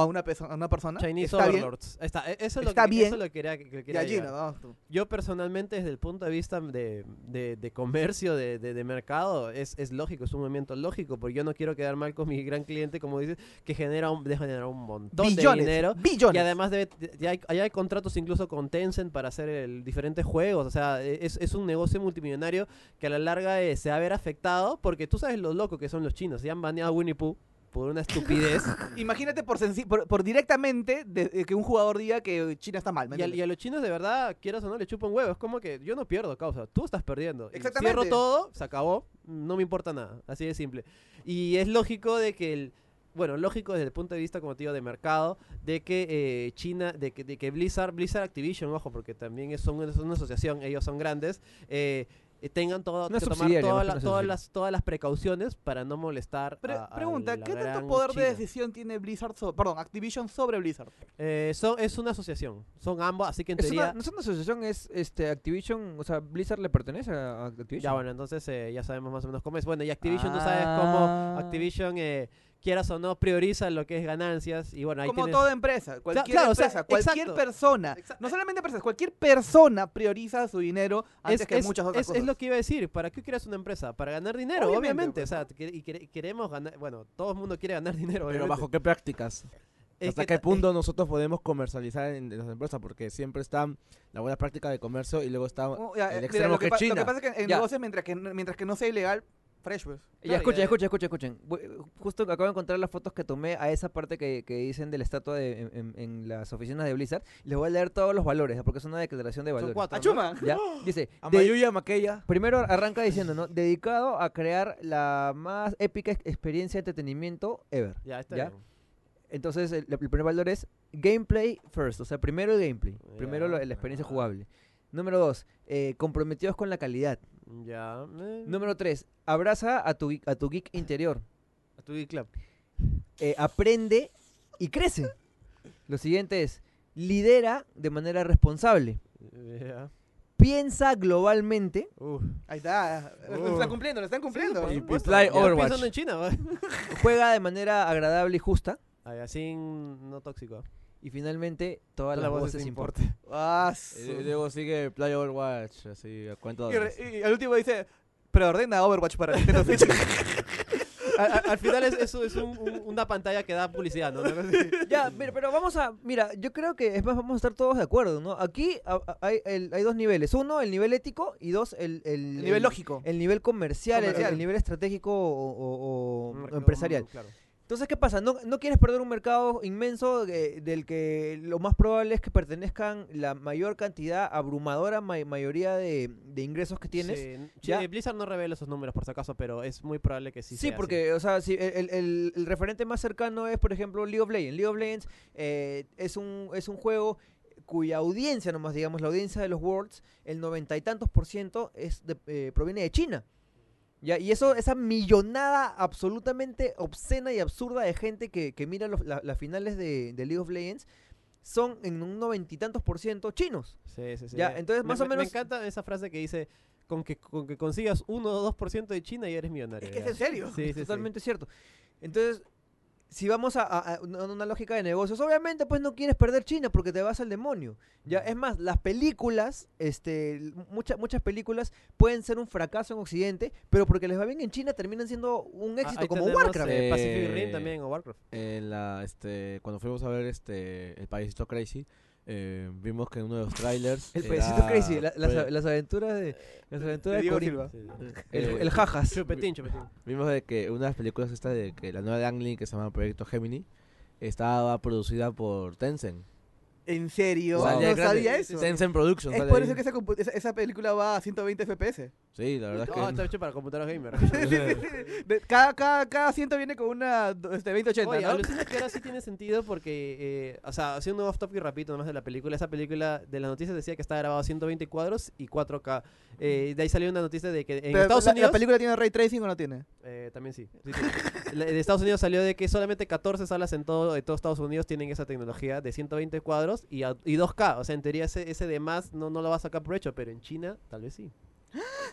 una, a una persona? Chinese ¿Está bien? Overlords. Ahí Está, e- eso es lo Está que, bien. Eso es lo que quería, que quería vamos tú. Yo personalmente, desde el punto de vista de, de- de comercio, de, de- mercado, es, es lógico, es un movimiento lógico, porque yo no quiero quedar mal con mi gran cliente, como dices, que genera un, generar un montón Billones, de dinero. billones. Y además debe, ya hay, ya hay contratos incluso con Tencent para hacer el- diferentes juegos. O sea, e- es, es un negocio multimillonario que a la larga eh, se va a ver afectado porque tú sabes lo loco que son los chinos. Se han baneado a Winnie Pooh por una estupidez. Imagínate por, por, por directamente de- de que un jugador diga que China está mal. ¿me y, a, entiendes? y a los chinos de verdad, quieras o no, le chupan huevo. Es como que yo no pierdo, causa. Tú estás perdiendo. Y Exactamente. Cierro todo, se acabó. No me importa nada. Así de simple. Y es lógico de que el... Bueno, lógico desde el punto de vista, como te digo, de mercado, de que eh, China, de que, de que Blizzard, Blizzard Activision, ojo, porque también es, son, es una asociación, ellos son grandes, eh, eh, tengan todo, que tomar toda la- todas, las, todas las precauciones para no molestar Pre- a- a pregunta, la ¿qué tanto poder China. de decisión tiene Blizzard perdón, Activision sobre Blizzard? Eh, son, es una asociación, son ambos, así que en Es teoría... una, no es una asociación, es este Activision, o sea, Blizzard le pertenece a Activision. Ya bueno, entonces eh, ya sabemos más o menos cómo es. Bueno, y Activision, tú sabes cómo Ah. Activision eh, quieras o no, prioriza lo que es ganancias y bueno, ahí Como tienes- toda empresa, cualquier claro, o sea, empresa, cualquier exacto. persona, no solamente empresas, cualquier persona prioriza su dinero antes es, que es- muchas otras es- cosas. es lo que iba a decir. ¿Para qué quieres una empresa? Para ganar dinero, Obviamente, obviamente. pues, o sea, y quere- queremos ganar. Bueno, todo el mundo quiere ganar dinero. Pero bajo qué prácticas. Es ¿Hasta que qué punto nosotros podemos comercializar en, en las empresas? Porque siempre está la buena práctica de comercio y luego está Oh, ya, eh, el mira, extremo lo, que, que China. lo que pasa es que en Ya. negocios, mientras que, mientras que no sea ilegal, fresh, pues. Ya, escuchen, ya- escuchen, escuchen, escuchen. Voy- Justo acabo de encontrar las fotos que tomé a esa parte que, que dicen de la estatua de- en, en- en las oficinas de Blizzard. Les voy a leer todos los valores, porque es una declaración de Son valores. cuatro. ¿no? ¡Achuma! ¿Ya? Dice, A de- Mayuya Maquella. primero arranca diciendo, ¿no? Dedicado a crear la más épica ex- experiencia de entretenimiento ever. Ya, está ¿Ya? bien. Entonces, el, el primer valor es gameplay first, o sea, primero el gameplay, primero Ya. lo- la experiencia jugable. Número dos, eh, comprometidos con la calidad. Ya. eh, Número tres, abraza a tu, geek- a tu geek interior. a tu Geek Club. Eh, aprende y crece. Lo siguiente es, lidera de manera responsable. Ya. Piensa globalmente. Uf. Ahí está. Lo Oh. están cumpliendo, lo están cumpliendo. por Y supuesto. play Overwatch. pensando en China. Juega de manera agradable y justa. Ay, así no tóxico. Y finalmente, todas las voces importan. Ah, Y luego sigue Play Overwatch, así a cuenta y, re- y al último dice, preordena Overwatch para Nintendo Switch. A- a- al final es, eso es un- un- una pantalla que da publicidad, ¿no? Ya, pero, pero vamos a, mira, yo creo que es más, vamos a estar todos de acuerdo, ¿no? Aquí a- a- hay, el- hay dos niveles. Uno, el nivel ético y dos, el, el, El nivel el- lógico. El nivel comercial, el- Comercial. El, nivel estratégico o, o- o empresarial. claro. Entonces, ¿qué pasa? No, no quieres perder un mercado inmenso eh, del que lo más probable es que pertenezcan la mayor cantidad, abrumadora ma- mayoría de, de ingresos que tienes. Sí, ya. sí, Blizzard no revela esos números por si acaso, pero es muy probable que sí Sí, sea así. porque, o sea, si el, el- el referente más cercano es, por ejemplo, League of Legends. League of Legends eh, es, un, es un juego cuya audiencia, nomás digamos, la audiencia de los Worlds, el noventa y tantos por ciento es de- eh, proviene de China. ¿Ya? Y eso, esa millonada absolutamente obscena y absurda de gente que, que mira los- la- las finales de, de League of Legends son en un noventa y tantos por ciento chinos. Sí, sí, sí. Ya, entonces, Me- más o me- Me menos- encanta esa frase que dice, con que, con que consigas 1 o 2% de China y eres millonario. Es que es en serio. Sí, es sí. totalmente cierto. Entonces, si vamos a, a- a una, lógica de negocios, obviamente pues no quieres perder China porque te vas al demonio. Ya, es más, las películas, este, muchas muchas películas pueden ser un fracaso en Occidente, pero porque les va bien en China terminan siendo un Ah, éxito como Warcraft. eh, Pacific Rim también o Warcraft. En la, este, cuando fuimos a ver este el paisito Crazy, eh, vimos que en uno de los trailers. el era- pedacito crazy, la- las, aventuras de las aventuras de Diego Corín. Silva. Sí. El, eh, el jajas. Chupetín, chupetín. Vimos de que una de las películas esta de que la nueva de Ang Lee que se llama Proyecto Gemini estaba producida por Tencent. ¿En serio? Wow. No sabía eso. Tencent Productions. Es por eso que esa, compu- esa, esa película va a 120 FPS. Sí, la verdad es que. No, está hecho para computadoras gamer. De- cada, cada, cada asiento viene con una este, 2080, Oye, ¿no? alucina que ahora sí tiene sentido porque, eh, o sea, haciendo un off topic rapidito nomás de la película, esa película de las noticias decía que está grabado a 120 cuadros y 4K. Eh, de ahí salió una noticia de que en Pero Estados la, Unidos... ¿La película tiene ray tracing o no tiene? Eh, también sí. sí, sí. La- de Estados Unidos salió de que solamente 14 salas en todo, de todo Estados Unidos tienen esa tecnología de 120 cuadros y, a- y 2K. O sea, en teoría ese, ese de más no, no lo va a sacar provecho, pero en China tal vez sí.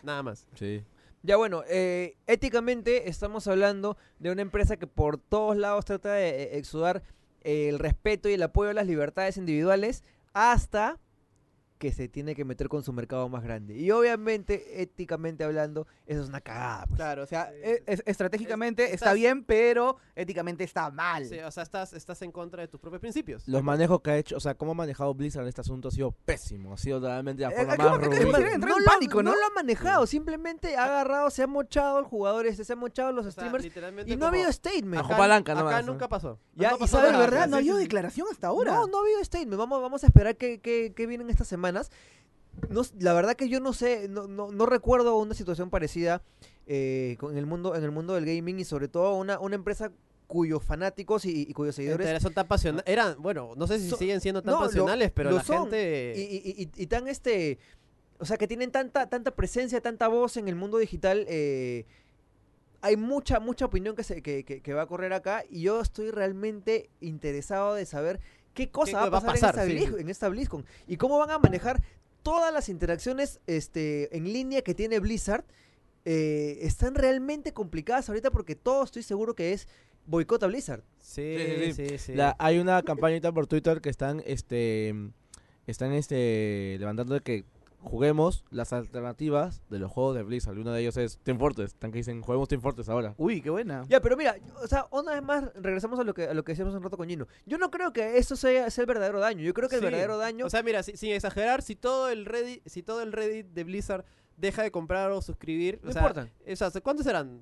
Nada más. Sí. Ya bueno, eh, éticamente estamos hablando de una empresa que por todos lados trata de eh, exudar el respeto y el apoyo a las libertades individuales hasta que se tiene que meter con su mercado más grande. Y obviamente, éticamente hablando, eso es una cagada. pues. Claro, o sea, e- es- estratégicamente Es- está estás- bien, pero éticamente está mal. Sí, o sea, estás, estás en contra de tus propios principios. Los manejos que ha hecho, o sea, cómo ha manejado Blizzard este asunto ha sido pésimo. Ha sido realmente la Eh, forma eh, más ¿cómo que- en lo, pánico, ¿no? lo ha manejado, simplemente ha agarrado, se ha mochado el jugador, este, se ha mochado los O sea, streamers y no ha habido statement. Ajo palanca acá nunca pasó. Ya, No y pasó sabe, de nada. verdad, no ha habido sí, sí. declaración hasta ahora. No, no ha habido statement. Vamos, vamos a esperar qué, qué, qué vienen estas semanas. No, s- la verdad que yo no sé, no, no, no recuerdo una situación parecida eh, con el mundo, en el mundo del gaming y sobre todo una, una empresa cuyos fanáticos y, y cuyos seguidores Entonces, son tan pasionales. Eran, bueno, no sé si Son- siguen siendo tan no, lo- pasionales, pero lo la son. gente. y, y- y- y tan este, o sea, que tienen tanta, tanta presencia, tanta voz en el mundo digital. eh, hay mucha, mucha opinión que, se, que, que- que va a correr acá y yo estoy realmente interesado de saber qué cosa va a va a pasar, pasar? en, esta sí. Blizz- en esta BlizzCon y cómo van a manejar todas las interacciones este, en línea que tiene Blizzard. eh, están realmente complicadas ahorita porque todo estoy seguro que es boicota Blizzard. Sí, Sí, sí, sí, sí. La- hay una campañita por Twitter que están, este, están, este, levantando de que juguemos las alternativas de los juegos de Blizzard. Uno de ellos es Team Fortress. Están que dicen, juguemos Team Fortress ahora. Uy, qué buena. Ya, pero mira, o sea, una vez más regresamos a lo que a lo que decíamos un rato con Gino. Yo no creo que eso sea, sea el verdadero daño. Yo creo que el verdadero daño O sea, mira, si- sin exagerar, si todo el Reddit, si todo el Reddit de Blizzard deja de comprar o suscribir, no o sea, importa. o sea, ¿cuántos serán?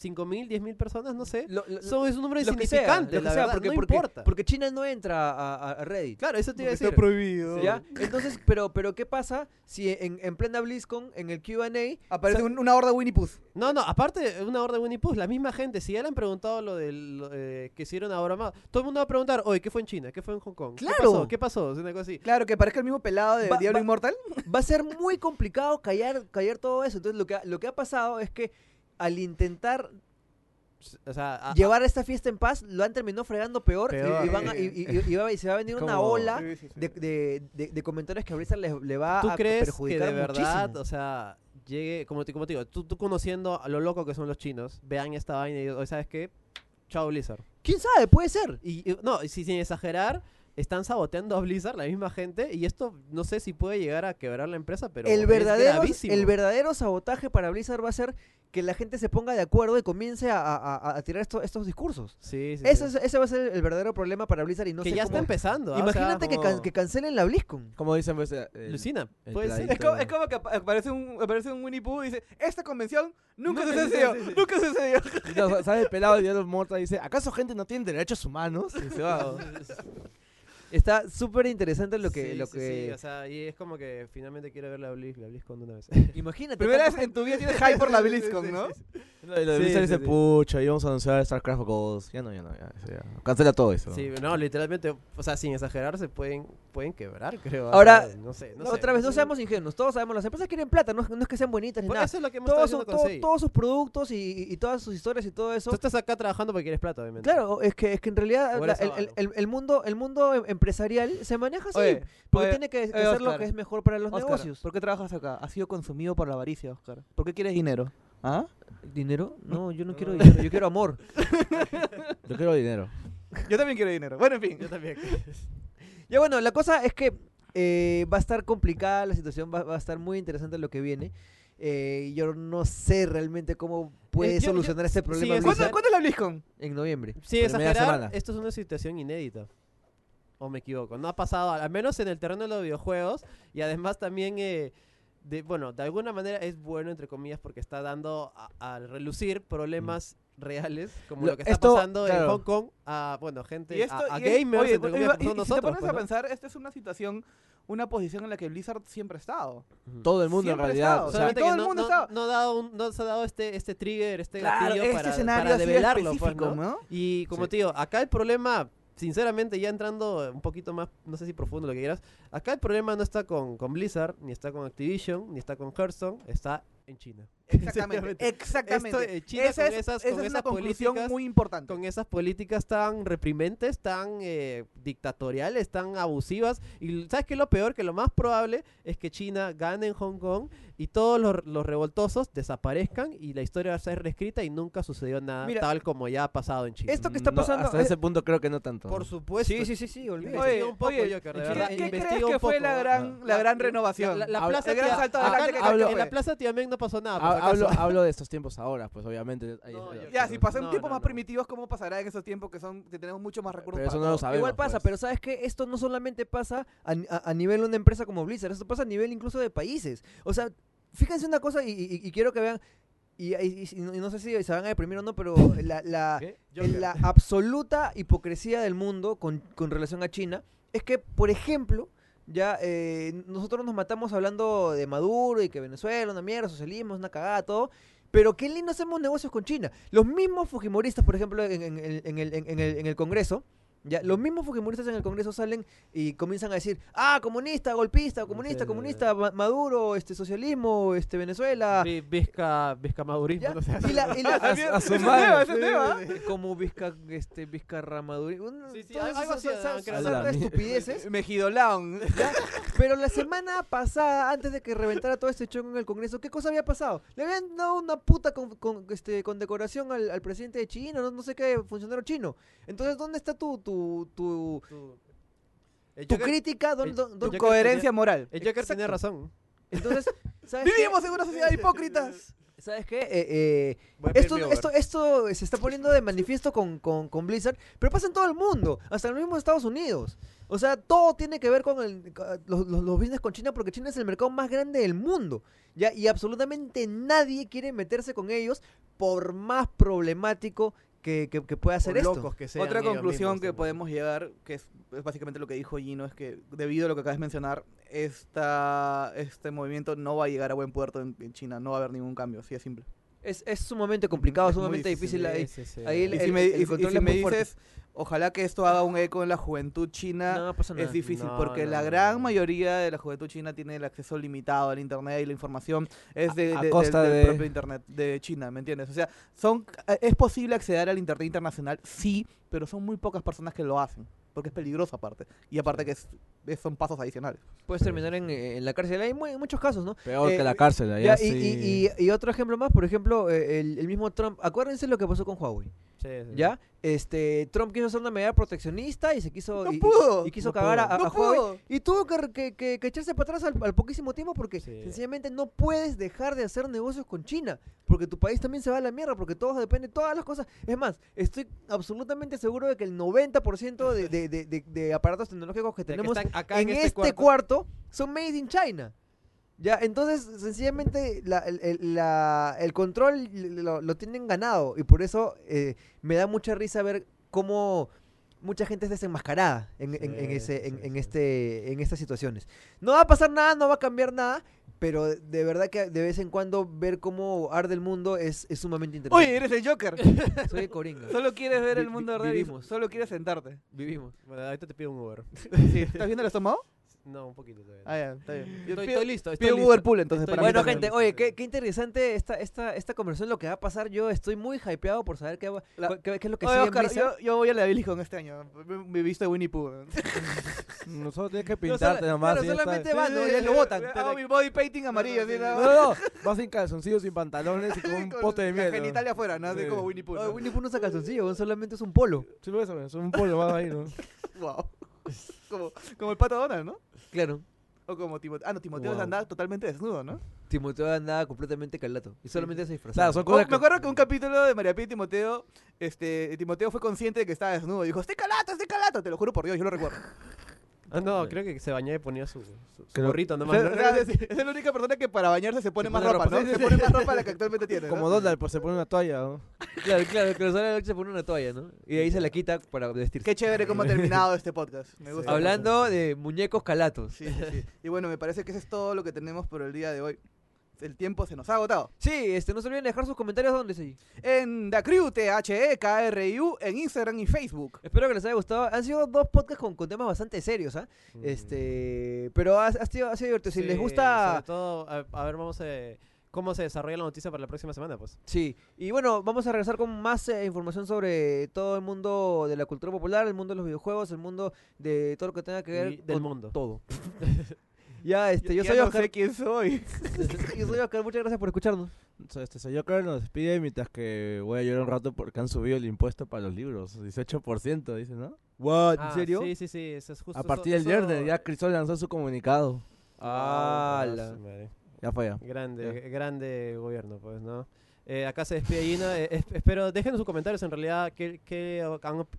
¿5 mil, 10 mil personas? No sé. Lo- lo- Son, es un número sea, insignificante, la sea, verdad, porque, no porque, importa. porque China no entra a, a- Reddit. Claro, eso te iba a decir. está prohibido. ¿Ya? Entonces, pero, pero ¿qué pasa si en, en plena BlizzCon, en el Q&A, Aparece un- una horda Winnie Pooh. No, no, aparte, una orden de Winnie Pooh, la misma gente, si ya le han preguntado lo del lo, eh, que hicieron ahora más, todo el mundo va a preguntar, oye, ¿qué fue en China? ¿Qué fue en Hong Kong? Claro. ¿Qué pasó? ¿Qué pasó? Es una cosa así. Claro, que parezca el mismo pelado de Va- Diablo va- Inmortal. va a ser muy complicado callar, callar todo eso. Entonces, lo que, ha- lo que ha pasado es que al intentar O sea, a- llevar esta fiesta en paz, lo han terminado fregando peor, y- Peor. Y, van a- y- y- y va- y se va a venir una ola Sí, sí, sí. de, de- de- de comentarios que a Blizzard le, le va ¿Tú a crees que perjudicar de verdad, muchísimo. o sea, llegue, como te, como te digo, tú, tú conociendo a lo loco que son los chinos, vean esta vaina y digan, "Oye, ¿sabes qué? Chao Blizzard. ¿Quién sabe? Puede ser. Y, y- no, y si, sin exagerar, están saboteando a Blizzard, la misma gente, y esto no sé si puede llegar a quebrar la empresa, pero el es verdadero, gravísimo. el verdadero sabotaje para Blizzard va a ser que la gente se ponga de acuerdo y comience a, a- a- a tirar esto- estos discursos. Sí, sí, ese, sí. es- ese va a ser el verdadero problema para Blizzard y no que sé ya cómo- está empezando. ¿ah? O sea, Imagínate que, can- que cancelen la BlizzCon. Como dicen, pues, el- Lucina, el puede ser. peladito. Es como, es como que apa- aparece un, aparece un Winnie Pooh y dice, esta convención nunca, Nunca sucedió, sucedió". nunca sucedió. Y no, sale el pelado de Diablo Mortal y dice, ¿acaso gente no tiene derechos humanos? Y se va. Está súper interesante lo que... Sí, lo sí, que... sí, o sea, y es como que finalmente quiero ver la Blizz, la BlizzCon de una vez. Imagínate. Primera vez en tu vida tienes hype por la BlizzCon, ¿no? Lo de Sí, Blizzard sí, dice, sí. pucha, íbamos a anunciar StarCraft Ghost. Ya no, ya no, ya, eso ya. Cancela todo eso. Sí, no, literalmente, o sea, sin exagerar, se pueden, pueden quebrar, creo. Ahora, no sé, no No, sé, otra vez, no seamos ingenuos. Todos sabemos, las empresas quieren plata, no, es- no es que sean bonitas ni Por nada. eso es lo que hemos Todos, todo- todos sus productos y, todas sus historias y todo eso. Tú estás acá trabajando porque quieres plata, obviamente. Claro, es que, es que en realidad la- el, el- el- el mundo, el mundo em- empresarial se maneja así. Oye, porque oye, tiene que, que oye, hacer lo que es mejor para los Oscar, negocios. ¿por qué trabajas acá? Has sido consumido por la avaricia, Oscar. ¿Por qué quieres dinero? ¿Ah? ¿Dinero? No, yo no No. quiero dinero, yo quiero amor. Yo quiero dinero. Yo también quiero dinero. Bueno, en fin. Yo también. Ya bueno, la cosa es que eh, va a estar complicada la situación, va, va a estar muy interesante lo que viene. Eh, yo no sé realmente cómo puede yo- yo- solucionar este problema es- ¿Cuándo, Blizzard ¿Cuándo es la BlizzCon? en noviembre. Primera exagerar, semana. esto es una situación inédita. ¿O me equivoco? No ha pasado, al menos en el terreno de los videojuegos. Y además también, eh, de, bueno, de alguna manera es bueno, entre comillas, porque está dando a, a relucir problemas reales, como Lo- lo, que está esto, pasando en claro. Hong Kong a, bueno, gente, Y esto, a, a y es- gamers, oye, entre y- comillas, y- y si te nosotros. pones pues, a ¿no? pensar, esta es una situación, una posición en la que Blizzard siempre ha estado. Todo el mundo Siempre en ha realidad. estado. O sea, todo que el no, mundo no- no ha dado un- no se ha dado este, este trigger, este Claro, gatillo este para, escenario para develarlo, pues. ¿no? Y como Sí. te digo, acá el problema, sinceramente, ya entrando un poquito más, no sé si profundo lo que quieras, acá el problema no está con, con Blizzard, ni está con Activision, ni está con Hearthstone, está en China. Exactamente. Exactamente. Esto, eh, China esa con es, esas- esa con es una esas conclusión políticas- muy importante. Con esas políticas tan reprimentes, tan eh, dictatoriales, tan abusivas. Y ¿sabes qué es lo peor? Que lo más probable es que China gane en Hong Kong y todos los, los revoltosos desaparezcan y la historia va a ser reescrita y nunca sucedió nada Mira, tal como ya ha pasado en China. Esto que está no, pasando... hasta eh, ese punto creo que no tanto. Por supuesto. sí, sí, sí, sí, olvídate. Oye, un poco, oye, Joker, de ¿qué- verdad. qué ¿Qué Investiga crees que fue poco, la ¿ah? gran, la gran renovación? La, la Hablo- plaza el gran salto acá- adelante que hablo- en la plaza Tiananmen no pasó nada. Hablo, hablo de estos tiempos ahora, pues obviamente. No, ahí- yo- Ya, si pasan No, tiempos no, más no. primitivos, ¿cómo pasará en esos tiempos que son que tenemos mucho más recursos Pero eso para no lo sabemos. Igual pasa, pues. pero sabes que esto no solamente pasa a, a- a nivel de una empresa como Blizzard, esto pasa a nivel incluso de países. O sea, fíjense una cosa y, y- y quiero que vean, y, y- y no, y no sé si se van a deprimir o no, pero la, la, la absoluta hipocresía del mundo con, con relación a China es que, por ejemplo, ya eh, nosotros nos matamos hablando de Maduro y que Venezuela, una mierda, socialismo, una cagada, todo. Pero qué lindo hacemos negocios con China. Los mismos Fujimoristas, por ejemplo, en, en- en- el, en- el- en el Congreso, Ya, los mismos fujimoristas en el Congreso salen y comienzan a decir, ah, comunista, golpista, comunista, comunista, Ma- Maduro, este socialismo, este Venezuela. Vi- Vizca, Vizcamadurismo, Ya, no sé. y la- y la- A- su madre. ese es nueva. como Vizca, este, Vizcarramaduri. un- Sí, sí, todas algo esas- así, esas- creo. estupideces. Pero la semana pasada, antes de que reventara todo este chongo en el Congreso, ¿qué cosa había pasado? Le habían dado una puta con, con, este, condecoración al, al presidente de China, no, no sé qué, funcionario chino. Entonces, ¿dónde está tu, tu, tu, Tu- El tu Joker- crítica? ¿Dónde, el- dónde- Tu Joker coherencia moral. El Joker Exacto. tiene razón. Entonces, ¿sabes qué? Vivimos en una sociedad de hipócritas. ¿Sabes qué? Eh, eh, esto, esto, esto se está poniendo de manifiesto con, con, con Blizzard, pero pasa en todo el mundo, hasta en los mismos Estados Unidos. O sea, todo tiene que ver con el- los, los, los business con China porque China es el mercado más grande del mundo. ¿ya? Y absolutamente nadie quiere meterse con ellos por más problemático que, que- que pueda O ser esto. locos que sean Otra conclusión mismos que también. podemos llegar, que es, es básicamente lo que dijo Gino, es que debido a lo que acabas de mencionar, esta, este movimiento no va a llegar a buen puerto en, en China, no va a haber ningún cambio, así de simple. Es, es sumamente complicado, Es sumamente difícil, difícil. ahí. Sí, sí, sí. ahí el- Y si me, y- y control si es me dices, ojalá que esto haga un eco en la juventud china, No pasa nada. es difícil No, porque no, la no, gran no. mayoría de la juventud china tiene el acceso limitado al internet y la información es de, A de- costa del, del de- propio internet de China, ¿me entiendes? O sea, son eh, es posible acceder al internet internacional, sí, pero son muy pocas personas que lo hacen, porque es peligroso aparte y aparte que es, es- son pasos adicionales. Puedes terminar en, en la cárcel. Hay mu- muchos casos, ¿no? Peor Eh, que la cárcel, Ya, allá y, sí. y- y- y otro ejemplo más, por ejemplo, eh, el, el mismo Trump. Acuérdense lo que pasó con Huawei. Sí, sí. ¿Ya? Este, Trump quiso hacer una medida proteccionista y se quiso. ¡No y, y- pudo! y quiso No cagar a, pudo. a- ¡No a Huawei. pudo! Y tuvo que, re- que- que- que echarse para atrás al, al poquísimo tiempo porque Sí. sencillamente no puedes dejar de hacer negocios con China. Porque tu país también se va a la mierda, porque todo depende, todas las cosas. Es más, estoy absolutamente seguro de que el 90% de, de, de- de- de aparatos tecnológicos que De que tenemos acá en, este, cuarto. son made in China. Ya, entonces, sencillamente, la- el, el- la- el control lo, lo tienen ganado. Y por eso eh, me da mucha risa ver cómo mucha gente es desenmascarada en, en- en Sí, ese, en, sí, en sí. este, en estas situaciones. No va a pasar nada, no va a cambiar nada, pero de verdad que de vez en cuando ver cómo arde el mundo es, es sumamente interesante. Oye, eres el Joker. soy de Coringa. Solo quieres ver Vi- el mundo arder vivimos. solo quieres sentarte. Vivimos. Bueno, ahorita te pido un Uber. Sí, ¿Estás viendo el estómago? No, un poquito todavía. Ah, ya, está bien. Yo Estoy, pido- estoy listo, estoy pido un listo. Uber Pool, entonces, Estoy para mí Bueno, listo, también. gente, oye, qué, qué interesante esta, esta, esta conversación, lo que va a pasar. Yo estoy muy hypeado por saber qué, va- La- qué, qué es lo que Oye, sigue en Oscar, Blizzard. yo, yo voy a la BlizzCon este año. Me, me he visto de Winnie Pooh. Nosotros tienes que pintarte solo- nomás. claro, y ya está. solamente van, ¿no? Ya lo botan. Hago mi body painting amarillo. así, No, ¿no? no, no. Vas sin calzoncillos, sin pantalones y con un Con pote de la miel. ¿no? genitalia afuera, ¿no? Así Sí. como Winnie Pooh. Oye, ¿no? Winnie Pooh no usa calzoncillo, solamente es un polo. Sí, por eso, es un polvo más ahí, ¿no? Wow. como, como el pato Donald, ¿no? Claro. O como Timoteo. Ah, no, Timoteo Wow. anda totalmente desnudo, ¿no? Timoteo andaba completamente calato. Y solamente se disfrazaba. Claro, son Oh, me acuerdo que un capítulo de María Pía y Timoteo, este, Timoteo fue consciente de que estaba desnudo. Dijo, estoy calato, estoy calato. Te lo juro por Dios, yo lo recuerdo. Ah, no, creo que se bañaba y ponía su, su, gorrito O nomás. sea, ¿no? o sea, es, la única persona que para bañarse se pone Se más ropa, ropa, ¿no? sí, Se pone más ropa la que actualmente tiene. ¿no? Como Donald, pues se pone una toalla, ¿no? Claro, claro, que noche se pone una toalla, ¿no? Y ahí se la quita para vestirse. Qué chévere cómo ha terminado este podcast. Me gusta. Hablando de muñecos calatos. Sí, sí, sí. Y bueno, me parece que eso es todo lo que tenemos por el día de hoy. El tiempo se nos ha agotado. Sí, este, no se olviden de dejar sus comentarios donde se En Dacrew, T-H-E-K-R-I-U, en Instagram y Facebook. Espero que les haya gustado. Han sido dos podcasts con, con temas bastante serios, ¿ah? Mm. Este, pero ha, ha sido, ha sido divertido. Si Sí, les gusta, Sobre todo, a, a ver, vamos a. ¿Cómo se desarrolla la noticia para la próxima semana? Pues. sí. Y bueno, vamos a regresar con más eh, información sobre todo el mundo de la cultura popular, el mundo de los videojuegos, el mundo de todo lo que tenga que ver Y del con mundo. todo. ya, este, yo Ya soy no Oscar. sé quién soy. yo soy Oscar. Muchas gracias por escucharnos. So, Este, soy Joker nos despide mientras que voy a llorar un rato porque han subido el impuesto para los libros. 18%, dice, ¿no? What? Ah, ¿En serio? Sí, sí, sí. Eso es justo. A eso- partir del eso- viernes, ya Crisol lanzó su comunicado. Ah, Ah, la-. Ya fue ya. Grande, grande gobierno, pues, ¿no? Eh, acá se despide Gina. eh, es- espero, déjenos sus comentarios en realidad. ¿qué, qué,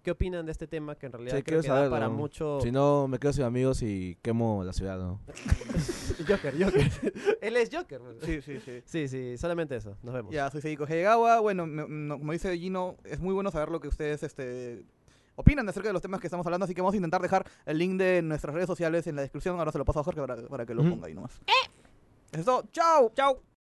qué opinan de este tema? Que en realidad Sí, creo quiero que da para mucho. Si no, me quedo sin amigos y quemo la ciudad, ¿no? Joker, Joker. Él es Joker. pues. Sí, sí, sí. Sí, sí, solamente eso. Nos vemos. Ya, soy Seiko Heigawa. Bueno, me- no- como dice Gino, es muy bueno saber lo que ustedes este, opinan acerca de los temas que estamos hablando, así que vamos a intentar dejar el link de nuestras redes sociales en la descripción. Ahora se lo paso a Jorge para, para que lo ponga ahí nomás. Eso, chao. Chao.